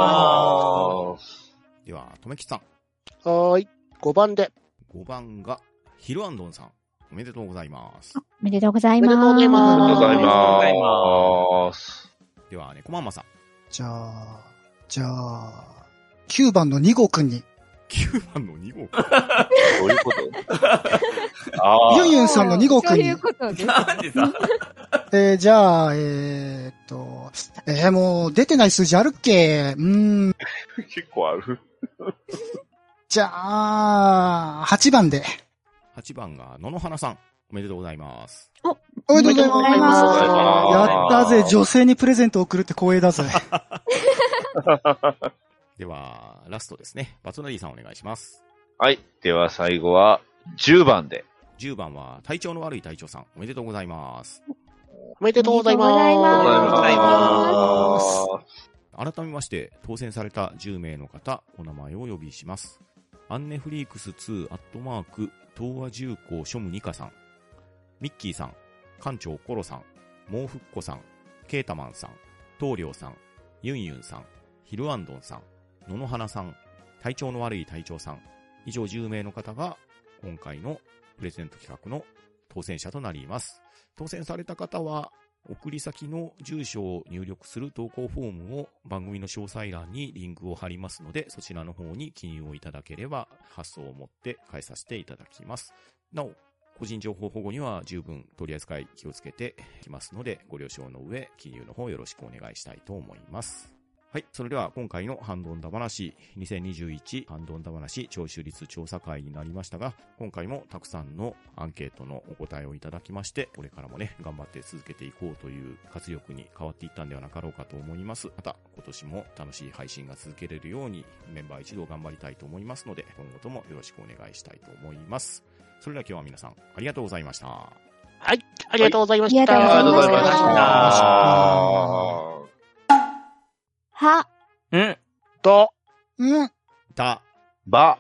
ます。では、とめきちさん、す。はーい、5番で。5番が、ヒルアンドンさん、おめでとうございます。おめでとうございます。おめでとうございますありがとうございおめでとうございます。では、猫マンマさん、じゃあ、じゃあ、9番の2号くんに、9番の2号。どういうこと ああ。ユンユンさんの2号くんにそういう、ことです。なんでさ、えー、じゃあ、えーっと、えー、もう出てない数字あるっけ？うーん、結構ある。じゃあ、8番で。8番が、野々花さん、おめでとうございます。おめでとうございおめでとうございま。すやったぜ、女性にプレゼントを送るって光栄だぜ。では、ラストですね。バツナリーさんお願いします。はい。では最後は、10番で。10番は、体調の悪い隊長さん、おめでとうございます。おめでとうございおめでとうございま。ますございます改めまして、当選された10名の方、お名前をお呼びします。アンネフリークス2アットマーク、東和重工庶務ニカさん、ミッキーさん、館長コロさん、モーフッコさん、ケータマンさん、棟梁さん、ユンユンさん、ヒルアンドンさん、野々花さん、体調の悪い隊長さん、以上10名の方が、今回のプレゼント企画の当選者となります。当選された方は、送り先の住所を入力する投稿フォームを番組の詳細欄にリンクを貼りますので、そちらの方に記入をいただければ発送を持って返させていただきます。なお、個人情報保護には十分取り扱い気をつけていきますので、ご了承の上、記入の方よろしくお願いしたいと思います。はい。それでは今回のハンドンダ話、2021ハンドンダ話聴取率調査会になりましたが、今回もたくさんのアンケートのお答えをいただきまして、これからもね、頑張って続けていこうという活力に変わっていったんではなかろうかと思います。また、今年も楽しい配信が続けれるように、メンバー一同頑張りたいと思いますので、今後ともよろしくお願いしたいと思います。それでは今日は皆さん、ありがとうございました。はい、ありがとうございました。ありがとうございましたあは、ん、と、うん。た、ば、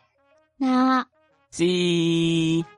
な、しー。